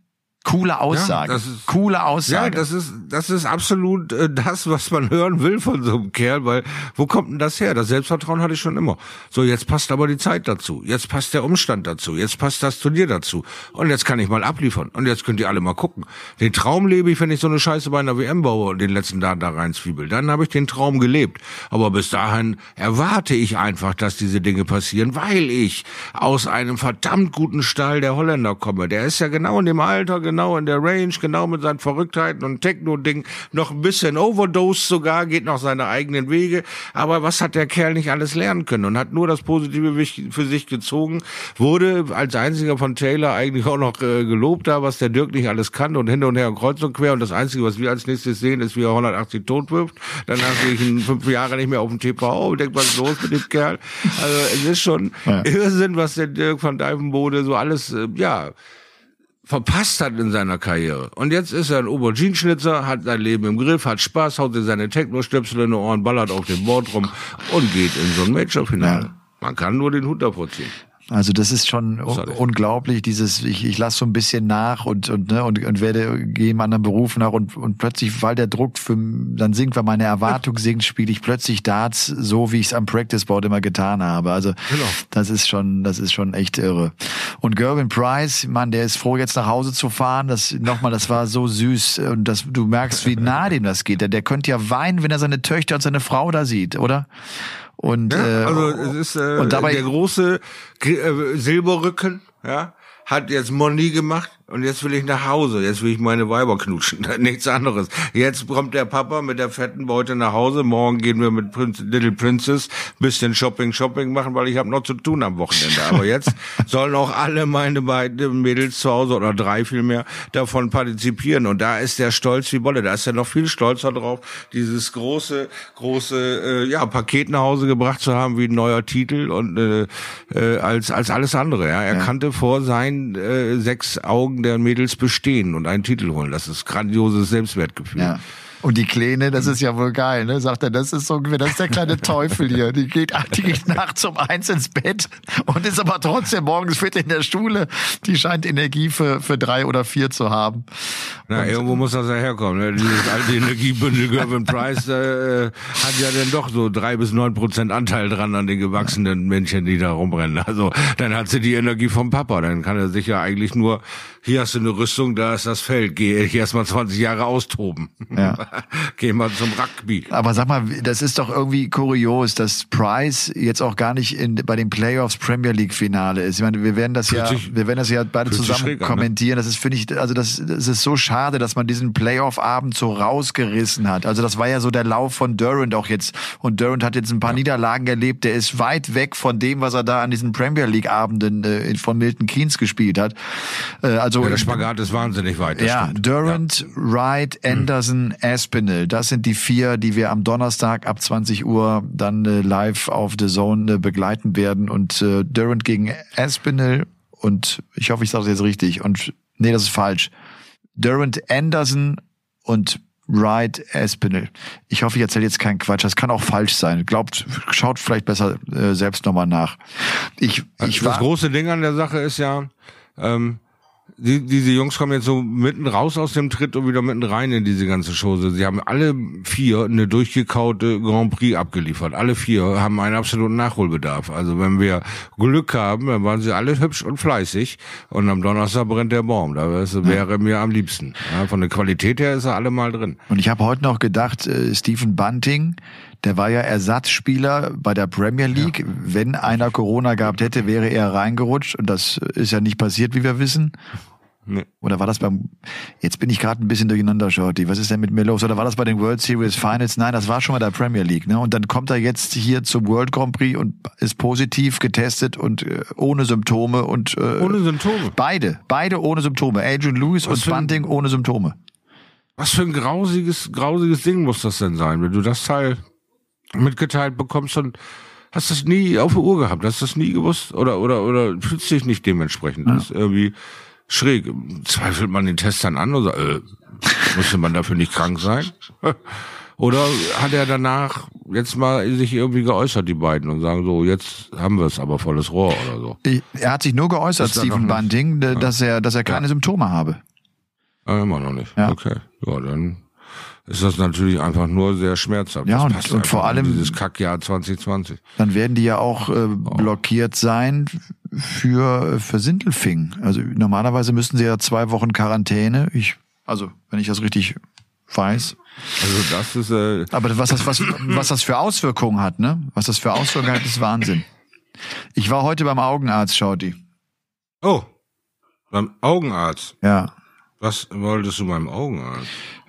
Coole Aussage. Ja, ist, Coole Aussage. Ja, das ist, das ist absolut äh, das, was man hören will von so einem Kerl, weil wo kommt denn das her? Das Selbstvertrauen hatte ich schon immer. So, jetzt passt aber die Zeit dazu. Jetzt passt der Umstand dazu. Jetzt passt das Turnier dazu. Und jetzt kann ich mal abliefern. Und jetzt könnt ihr alle mal gucken. Den Traum lebe ich, wenn ich so eine Scheiße bei einer WM baue und den letzten Tag da reinzwiebel. Dann habe ich den Traum gelebt. Aber bis dahin erwarte ich einfach, dass diese Dinge passieren, weil ich aus einem verdammt guten Stall der Holländer komme. Der ist ja genau in dem Alter, genau genau in der Range, genau mit seinen Verrücktheiten und Techno-Ding, noch ein bisschen Overdose sogar, geht noch seine eigenen Wege. Aber was hat der Kerl nicht alles lernen können und hat nur das Positive für sich gezogen, wurde als einziger von Taylor eigentlich auch noch äh, gelobt da, was der Dirk nicht alles kann und hin und her und kreuz und quer. Und das Einzige, was wir als nächstes sehen, ist, wie er 180 tot wirft. Dann hast du ihn fünf Jahre nicht mehr auf dem TV und denkt, was ist los mit dem Kerl? Also es ist schon ja. Irrsinn, was der Dirk von Divenbode so alles, äh, ja, verpasst hat in seiner Karriere. Und jetzt ist er ein Aubergine-Schnitzer, hat sein Leben im Griff, hat Spaß, haut sich seine Techno-Stöpsel in die Ohren, ballert auf dem Board rum und geht in so ein Major-Finale. Man kann nur den Hut davor ziehen. Also das ist schon unglaublich, dieses, ich, ich lasse so ein bisschen nach und, und, ne, und, und werde, gehe im anderen Beruf nach und, und plötzlich, weil der Druck für, dann sinkt, weil meine Erwartung sinkt, spiele ich plötzlich Darts so, wie ich es am Practice Board immer getan habe. Also genau. das ist schon, das ist schon echt irre. Und Gervin Price, Mann, der ist froh, jetzt nach Hause zu fahren. Das, nochmal, das war so süß und das, du merkst, wie nah dem das geht. Der, der könnte ja weinen, wenn er seine Töchter und seine Frau da sieht, oder? Und, ja, äh, also es ist äh, und dabei, der große äh, Silberrücken, ja, hat jetzt Money gemacht und jetzt will ich nach Hause, jetzt will ich meine Weiber knutschen, nichts anderes. Jetzt kommt der Papa mit der fetten Beute nach Hause, morgen gehen wir mit Prince, Little Princess bisschen Shopping, Shopping machen, weil ich habe noch zu tun am Wochenende. Aber jetzt sollen auch alle meine beiden Mädels zu Hause oder drei vielmehr davon partizipieren und da ist der Stolz wie Bolle, da ist er noch viel stolzer drauf, dieses große, große äh, ja Paket nach Hause gebracht zu haben wie ein neuer Titel und äh, äh, als als alles andere. Ja, er kannte vor seinen äh, sechs Augen Augen der Mädels bestehen und einen Titel holen. Das ist grandioses Selbstwertgefühl. Ja. Und die Kleine, das ist ja wohl geil, ne? Sagt er, das ist so das ist der kleine Teufel hier. Die geht, die geht nachts um eins ins Bett und ist aber trotzdem morgens fit in der Schule. Die scheint Energie für, für drei oder vier zu haben. Na, und, irgendwo muss das ja herkommen. Ne? Dieses alte Energiebündel Gervin Price äh, hat ja dann doch so drei bis neun Prozent Anteil dran an den gewachsenen Menschen, die da rumrennen. Also dann hat sie die Energie vom Papa. Dann kann er sich ja eigentlich nur, hier hast du eine Rüstung, da ist das Feld, geh ich erst mal 20 Jahre austoben. Ja. Gehen wir zum Rugby. Aber sag mal, das ist doch irgendwie kurios, dass Price jetzt auch gar nicht in, bei den Playoffs Premier League Finale ist. Ich meine, wir werden das ja, wir werden das ja beide zusammen kommentieren. Ne? Das ist, finde ich, also das, das ist so schade, dass man diesen Playoff-Abend so rausgerissen hat. Also das war ja so der Lauf von Durant auch jetzt. Und Durant hat jetzt ein paar ja. Niederlagen erlebt. Der ist weit weg von dem, was er da an diesen Premier League Abenden äh, von Milton Keynes gespielt hat. Äh, also ja, der Spagat ist wahnsinnig weit. Ja, stimmt. Durant, ja. Wright, Anderson, mhm. Aspinall. Das sind die vier, die wir am Donnerstag ab 20 Uhr dann äh, live auf The Zone äh, begleiten werden. Und äh, Durant gegen Aspinall und ich hoffe, ich sage das jetzt richtig. Und nee, das ist falsch. Durant Anderson und Wright Aspinall. Ich hoffe, ich erzähle jetzt keinen Quatsch. Das kann auch falsch sein. Glaubt, schaut vielleicht besser äh, selbst nochmal nach. Ich, ich das große Ding an der Sache ist ja, ähm, die, diese Jungs kommen jetzt so mitten raus aus dem Tritt und wieder mitten rein in diese ganze Chose. Sie haben alle vier eine durchgekaute Grand Prix abgeliefert. Alle vier haben einen absoluten Nachholbedarf. Also wenn wir Glück haben, dann waren sie alle hübsch und fleißig und am Donnerstag brennt der Baum. Da wäre ja. mir am liebsten. Ja, von der Qualität her ist er alle mal drin. Und ich habe heute noch gedacht, äh, Stephen Bunting, der war ja Ersatzspieler bei der Premier League. Ja. Wenn einer Corona gehabt hätte, wäre er reingerutscht. Und das ist ja nicht passiert, wie wir wissen. Nee. Oder war das beim, jetzt bin ich gerade ein bisschen durcheinander, Shorty. Was ist denn mit mir los? Oder war das bei den World Series Finals? Nein, das war schon mal der Premier League, ne? Und dann kommt er jetzt hier zum World Grand Prix und ist positiv getestet und äh, ohne Symptome und, äh, Ohne Symptome? Beide. Beide ohne Symptome. Adrian Lewis Was und Bunting ohne Symptome. Was für ein grausiges, grausiges Ding muss das denn sein, wenn du das Teil mitgeteilt bekommst und Hast du das nie auf der Uhr gehabt? Hast du das nie gewusst? Oder, oder, oder fühlst du dich nicht dementsprechend? Das ist irgendwie schräg. Zweifelt man den Test dann an oder, äh, musste man dafür nicht krank sein? Oder hat er danach jetzt mal sich irgendwie geäußert, die beiden, und sagen so, jetzt haben wir es aber volles Rohr oder so? Ich, er hat sich nur geäußert, Stephen Bunting, dass er, dass er keine Symptome habe. Ah, immer noch nicht. Ja. Okay. Ja, dann ist das natürlich einfach nur sehr schmerzhaft. Ja, und- und vor allem- Dieses Kackjahr 2020. Dann werden die ja auch äh, blockiert sein für, für Sindelfing. Also normalerweise müssten sie ja zwei Wochen Quarantäne. Ich, also, wenn ich das richtig weiß. Also das ist, äh, Aber was das, was, was das für Auswirkungen hat, ne? Was das für Auswirkungen hat, ist Wahnsinn. Ich war heute beim Augenarzt, Schauti. oh, beim Augenarzt. Ja. Was wolltest du beim Augenarzt?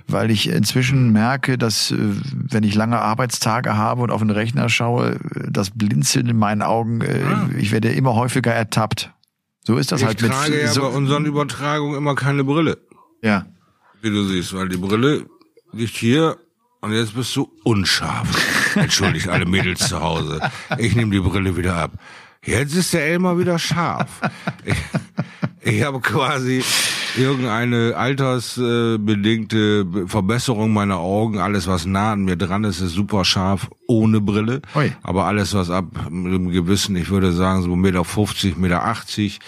Weil ich inzwischen merke, dass äh, wenn ich lange Arbeitstage habe und auf den Rechner schaue, das Blinzeln in meinen Augen, äh, ich werde immer häufiger ertappt. So ist das ich halt mit trage ja so, bei unseren Übertragungen immer keine Brille. ja. Wie du siehst, weil die Brille liegt hier und jetzt bist du unscharf. Entschuldigt alle Mädels zu Hause. Ich nehme die Brille wieder ab. Jetzt ist der Elmar wieder scharf. Ich, ich habe quasi irgendeine altersbedingte Verbesserung meiner Augen. Alles, was nah an mir dran ist, ist super scharf ohne Brille. Ui. Aber alles, was ab einem gewissen, ich würde sagen, so Meter 50, Meter 80,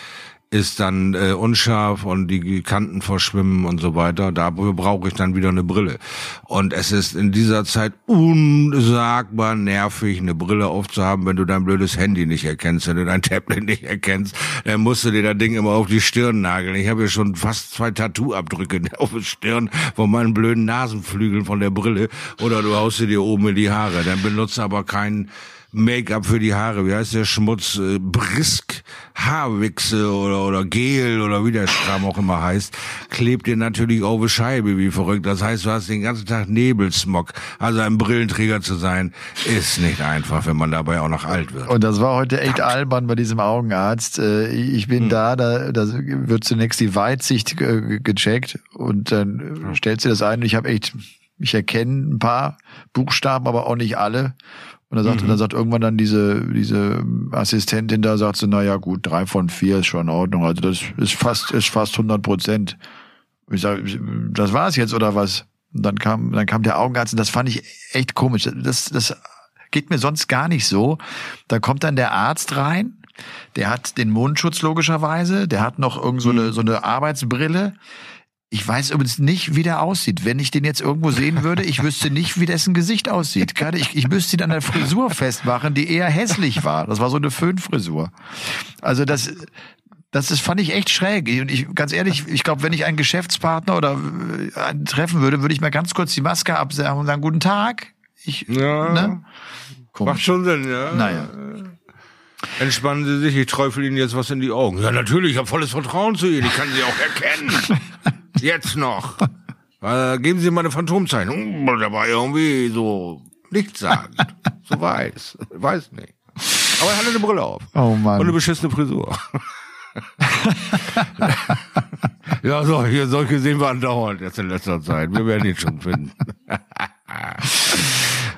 ist dann äh, unscharf und die Kanten verschwimmen und so weiter. Dafür brauche ich dann wieder eine Brille. Und es ist in dieser Zeit unsagbar nervig, eine Brille aufzuhaben, wenn du dein blödes Handy nicht erkennst, wenn du dein Tablet nicht erkennst, dann musst du dir das Ding immer auf die Stirn nageln. Ich habe ja schon fast zwei Tattoo-Abdrücke auf der Stirn von meinen blöden Nasenflügeln von der Brille. Oder du haust sie dir oben in die Haare. Dann benutzt aber kein Make-up für die Haare, wie heißt der Schmutz, äh, Brisk, Haarwichse oder, oder Gel oder wie der Kram auch immer heißt, klebt dir natürlich auf die Scheibe wie verrückt. Das heißt, du hast den ganzen Tag Nebelsmog. Also ein Brillenträger zu sein, ist nicht einfach, wenn man dabei auch noch alt wird. Und das war heute echt albern bei diesem Augenarzt. Äh, Ich bin da, da, da wird zunächst die Weitsicht gecheckt und dann stellt sie das ein. Ich habe echt, ich erkenne ein paar Buchstaben, aber auch nicht alle. Und dann sagt, dann sagt irgendwann dann diese, diese Assistentin da, sagt sie, na ja, gut, drei von vier ist schon in Ordnung. Also das ist fast, ist fast 100 Prozent. Ich sage, das war's jetzt oder was? Und dann kam, dann kam der Augenarzt und das fand ich echt komisch. Das, das geht mir sonst gar nicht so. Da kommt dann der Arzt rein, der hat den Mundschutz logischerweise, der hat noch irgend so eine, so eine Arbeitsbrille. Ich weiß übrigens nicht, wie der aussieht. Wenn ich den jetzt irgendwo sehen würde, ich wüsste nicht, wie dessen Gesicht aussieht. Gerade ich, ich müsste ihn an der Frisur festmachen, die eher hässlich war. Das war so eine Föhnfrisur. Also das, das ist, fand ich echt schräg. Und ich, ganz ehrlich, ich glaube, wenn ich einen Geschäftspartner oder äh, einen treffen würde, würde ich mal ganz kurz die Maske absagen und sagen, guten Tag. Ich, Ja. ne? Macht schon Sinn, ja. Naja. Entspannen Sie sich, ich träufel Ihnen jetzt was in die Augen. Ja, natürlich, ich habe volles Vertrauen zu Ihnen. Ich kann Sie auch erkennen. jetzt noch. Äh, geben Sie mal eine Phantomzeichnung. Hm, Der war irgendwie so nichtssagend. so weiß. Weiß nicht. Aber er hatte eine Brille auf. Oh Mann. Und eine beschissene Frisur. ja, so, hier, solche sehen wir andauernd jetzt in letzter Zeit. Wir werden ihn schon finden.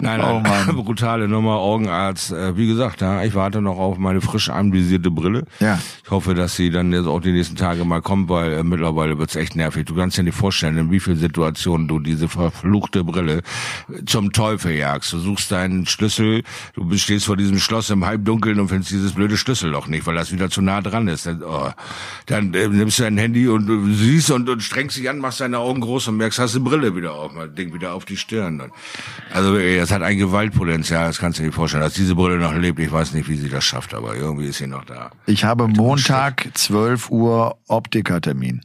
Nein, Oh nein, Mann. brutale Nummer, Augenarzt. Äh, wie gesagt, ja, ich warte noch auf meine frisch anvisierte Brille. Ja. Ich hoffe, dass sie dann jetzt auch die nächsten Tage mal kommt, weil äh, mittlerweile wird's echt nervig. Du kannst dir nicht vorstellen, in wie vielen Situationen du diese verfluchte Brille zum Teufel jagst. Du suchst deinen Schlüssel, du stehst vor diesem Schloss im Halbdunkeln und findest dieses blöde Schlüsselloch nicht, weil das wieder zu nah dran ist. Dann, oh, dann äh, nimmst du dein Handy und du siehst und, und strengst dich an, machst deine Augen groß und merkst, hast du Brille wieder auf, mal Ding wieder auf die Stirn. Also ey, das hat ein Gewaltpotenzial, das kannst du dir nicht vorstellen. Dass diese Brille noch lebt, ich weiß nicht, wie sie das schafft, aber irgendwie ist sie noch da. Ich habe Montag 12 Uhr Optikertermin.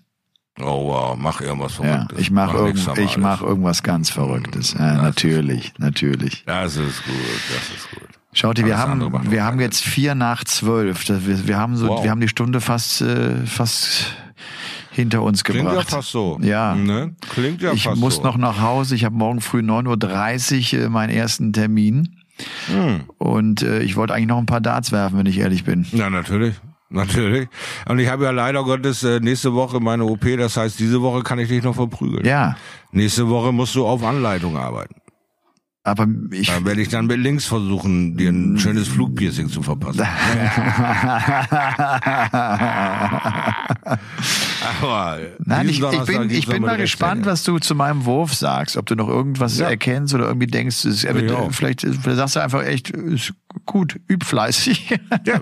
Oh wow, mach irgendwas Ja, Verrücktes. ich mache nix irgend, ich mach irgendwas ganz Verrücktes. Ja, Das natürlich, natürlich. Das ist gut, das ist gut. Schaut ihr, wir haben, wir haben jetzt vier nach zwölf. Das- Wir, wir haben so, Wow. wir haben die Stunde fast, äh, fast hinter uns Klingt gebracht. ja fast so. Ja. Ne? Klingt ja ich fast muss so. noch nach Hause. Ich habe morgen früh 9.30 Uhr äh, meinen ersten Termin. Hm. Und äh, ich wollte eigentlich noch ein paar Darts werfen, wenn ich ehrlich bin. Ja, natürlich. Natürlich. Und ich habe ja leider Gottes äh, nächste Woche meine OP, das heißt, diese Woche kann ich dich noch verprügeln. Ja, Nächste Woche musst du auf Anleitung arbeiten. Aber ich. Da werde ich dann mit links versuchen, dir ein schönes Flugpiercing zu verpassen. Aber Nein, ich, ich bin, ich bin mal gespannt, was du zu meinem Wurf sagst. Ob du noch irgendwas ja. erkennst oder irgendwie denkst, ja, vielleicht, vielleicht sagst du einfach echt, ist gut, üb fleißig. ja,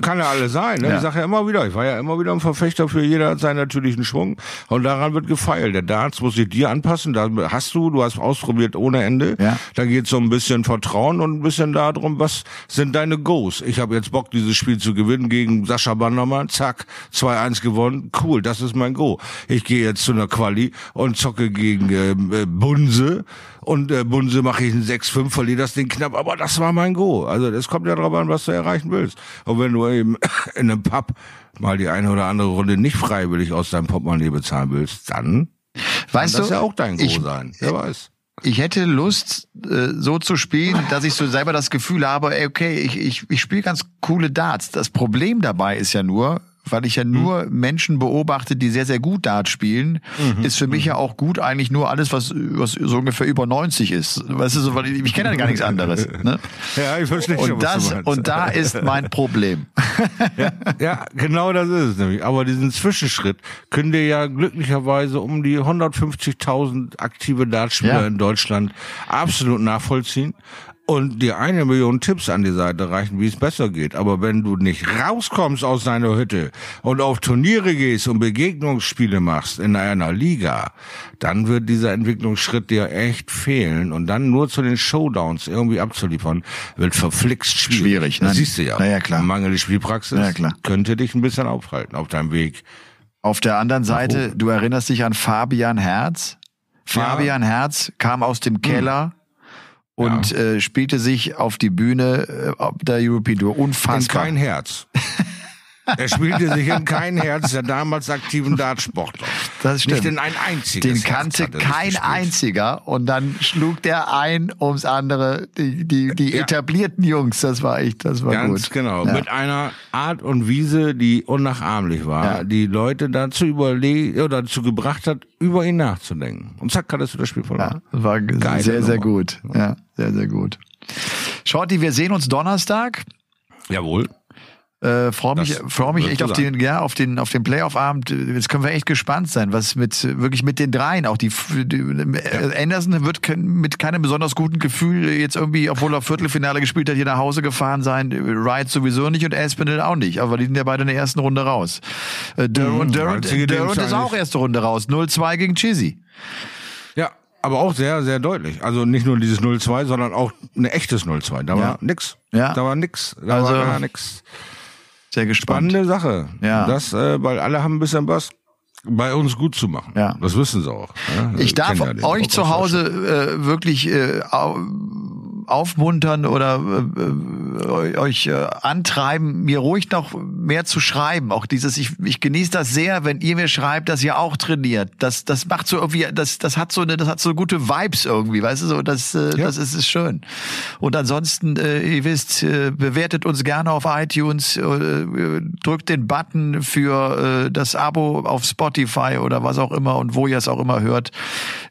kann ja alles sein. Ne? Ja. Ich sage ja immer wieder, ich war ja immer wieder ein Verfechter für jeder hat seinen natürlichen Schwung und daran wird gefeilt. Der Darts muss sich dir anpassen. Da hast du, du hast ausprobiert ohne Ende. Ja. Da geht es so ein bisschen Vertrauen und ein bisschen darum, was sind deine Goes. Ich habe jetzt Bock, dieses Spiel zu gewinnen gegen Sascha Bannermann. Zack, 2-1 gewonnen. Cool, das ist mein Go. Ich gehe jetzt zu einer Quali und zocke gegen äh, Bunse und äh, Bunse mache ich ein 6-5, verliere das Ding knapp, aber das war mein Go. Also es kommt ja darauf an, was du erreichen willst. Und wenn du eben in einem Pub mal die eine oder andere Runde nicht freiwillig aus deinem Portemonnaie bezahlen willst, dann weißt kann das du, ja auch dein Go ich, sein. Wer weiß. Ich hätte Lust, äh, so zu spielen, dass ich so selber das Gefühl habe, okay, ich, ich, ich spiele ganz coole Darts. Das Problem dabei ist ja nur, weil ich ja nur hm. Menschen beobachte, die sehr, sehr gut Dart spielen, mhm. ist für mich mhm. ja auch gut eigentlich nur alles, was, was so ungefähr über 90 ist. Weißt du, so, weil ich, ich kenne ja gar nichts anderes. Ne? Ja, ich verstehe und schon, das Und da ist mein Problem. ja, ja, genau das ist es nämlich. Aber diesen Zwischenschritt können dir ja glücklicherweise um die 150.000 aktive Dartspieler ja. in Deutschland absolut nachvollziehen und dir eine Million Tipps an die Seite reichen, wie es besser geht. Aber wenn du nicht rauskommst aus deiner Hütte und auf Turniere gehst und Begegnungsspiele machst in einer Liga, dann wird dieser Entwicklungsschritt dir echt fehlen. Und dann nur zu den Showdowns irgendwie abzuliefern, wird verflixt schwierig. Schwierig, ne? Das siehst du ja. Na ja, klar. Mangelnde Spielpraxis ja, klar. könnte dich ein bisschen aufhalten auf deinem Weg. Auf der anderen Seite, du erinnerst dich an Fabian Herz? Fabian ja. Herz kam aus dem Keller. Hm und ja. äh, spielte sich auf die Bühne äh, der European Tour. Unfassbar. In kein Herz. Er spielte sich in kein Herz der damals aktiven Dartsportler. Das stimmt. Nicht in ein einziges. Den kannte kein einziger und dann schlug der ein ums andere. Die, die, die ja. etablierten Jungs, das war echt, das war Ganz gut. genau. Ja. Mit einer Art und Wiese, die unnachahmlich war, ja. die Leute dazu überlegt oder dazu gebracht hat, über ihn nachzudenken. Und zack, hattest du das Spiel verloren. Ja, das war Geile sehr, Nummer. sehr gut. Ja, sehr, sehr gut. Shorty, wir sehen uns Donnerstag. Jawohl. Äh, freue mich, freu mich echt auf den, ja, auf den, auf den Playoff-Abend. Jetzt können wir echt gespannt sein, was mit, wirklich mit den dreien, auch die, die ja. Anderson wird mit keinem besonders guten Gefühl jetzt irgendwie, obwohl er Viertelfinale gespielt hat, hier nach Hause gefahren sein. Wright sowieso nicht und Aspinall auch nicht. Aber die sind ja beide in der ersten Runde raus. Äh, Durant, mhm, Durant, Durant ist auch erste Runde raus. 0-2 gegen Chizzy. Ja, aber auch sehr, sehr deutlich. Also nicht nur dieses 0-2, sondern auch ein echtes 0-2. Da war ja. nix. Ja. Da war nix. Da also, war gar nix. Sehr gespannt. Spannende Sache. Ja. Das, äh, weil alle haben ein bisschen was bei uns gut zu machen. Ja. Das wissen sie auch. Ja? Ich darf ja euch zu Hause äh, wirklich äh, aufmuntern oder äh, euch äh, antreiben, mir ruhig noch mehr zu schreiben. Auch dieses, ich, ich genieße das sehr, wenn ihr mir schreibt, dass ihr auch trainiert. Das, das macht so irgendwie, das, das hat so eine, das hat so gute Vibes irgendwie, weißt du so, das, äh, ja. das ist, ist schön. Und ansonsten, äh, ihr wisst, äh, bewertet uns gerne auf iTunes, äh, drückt den Button für äh, das Abo auf Spotify oder was auch immer und wo ihr es auch immer hört.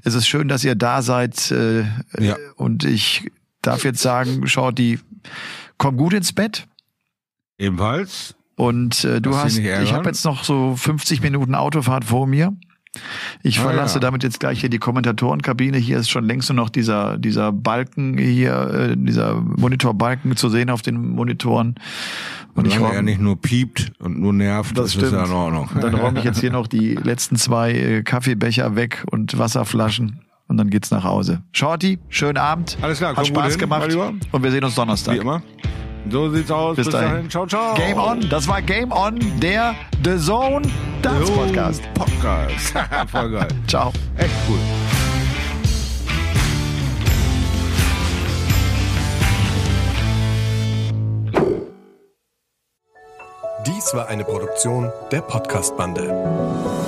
Es ist schön, dass ihr da seid äh, ja. und ich darf jetzt sagen, schau, die komm gut ins Bett. Ebenfalls. Und äh, du hast, ich habe jetzt noch so 50 Minuten Autofahrt vor mir. Ich ah, verlasse ja. damit jetzt gleich hier die Kommentatorenkabine. Hier ist schon längst nur noch dieser, dieser Balken hier, äh, dieser Monitorbalken zu sehen auf den Monitoren. Und ich er nicht nur piept und nur nervt, das, das ist ja in Ordnung. Und dann räume ich jetzt hier noch die letzten zwei äh, Kaffeebecher weg und Wasserflaschen und dann geht's nach Hause. Shorty, schönen Abend. Alles klar, hat Spaß hin, gemacht. Und wir sehen uns Donnerstag. Wie immer. So sieht's aus. Bis, Bis dahin. dahin. Ciao, ciao. Game On. Das war Game On, der The Zone Dance Podcast. Podcast. Voll geil. ciao. Echt cool. Dies war eine Produktion der Podcast-Bande.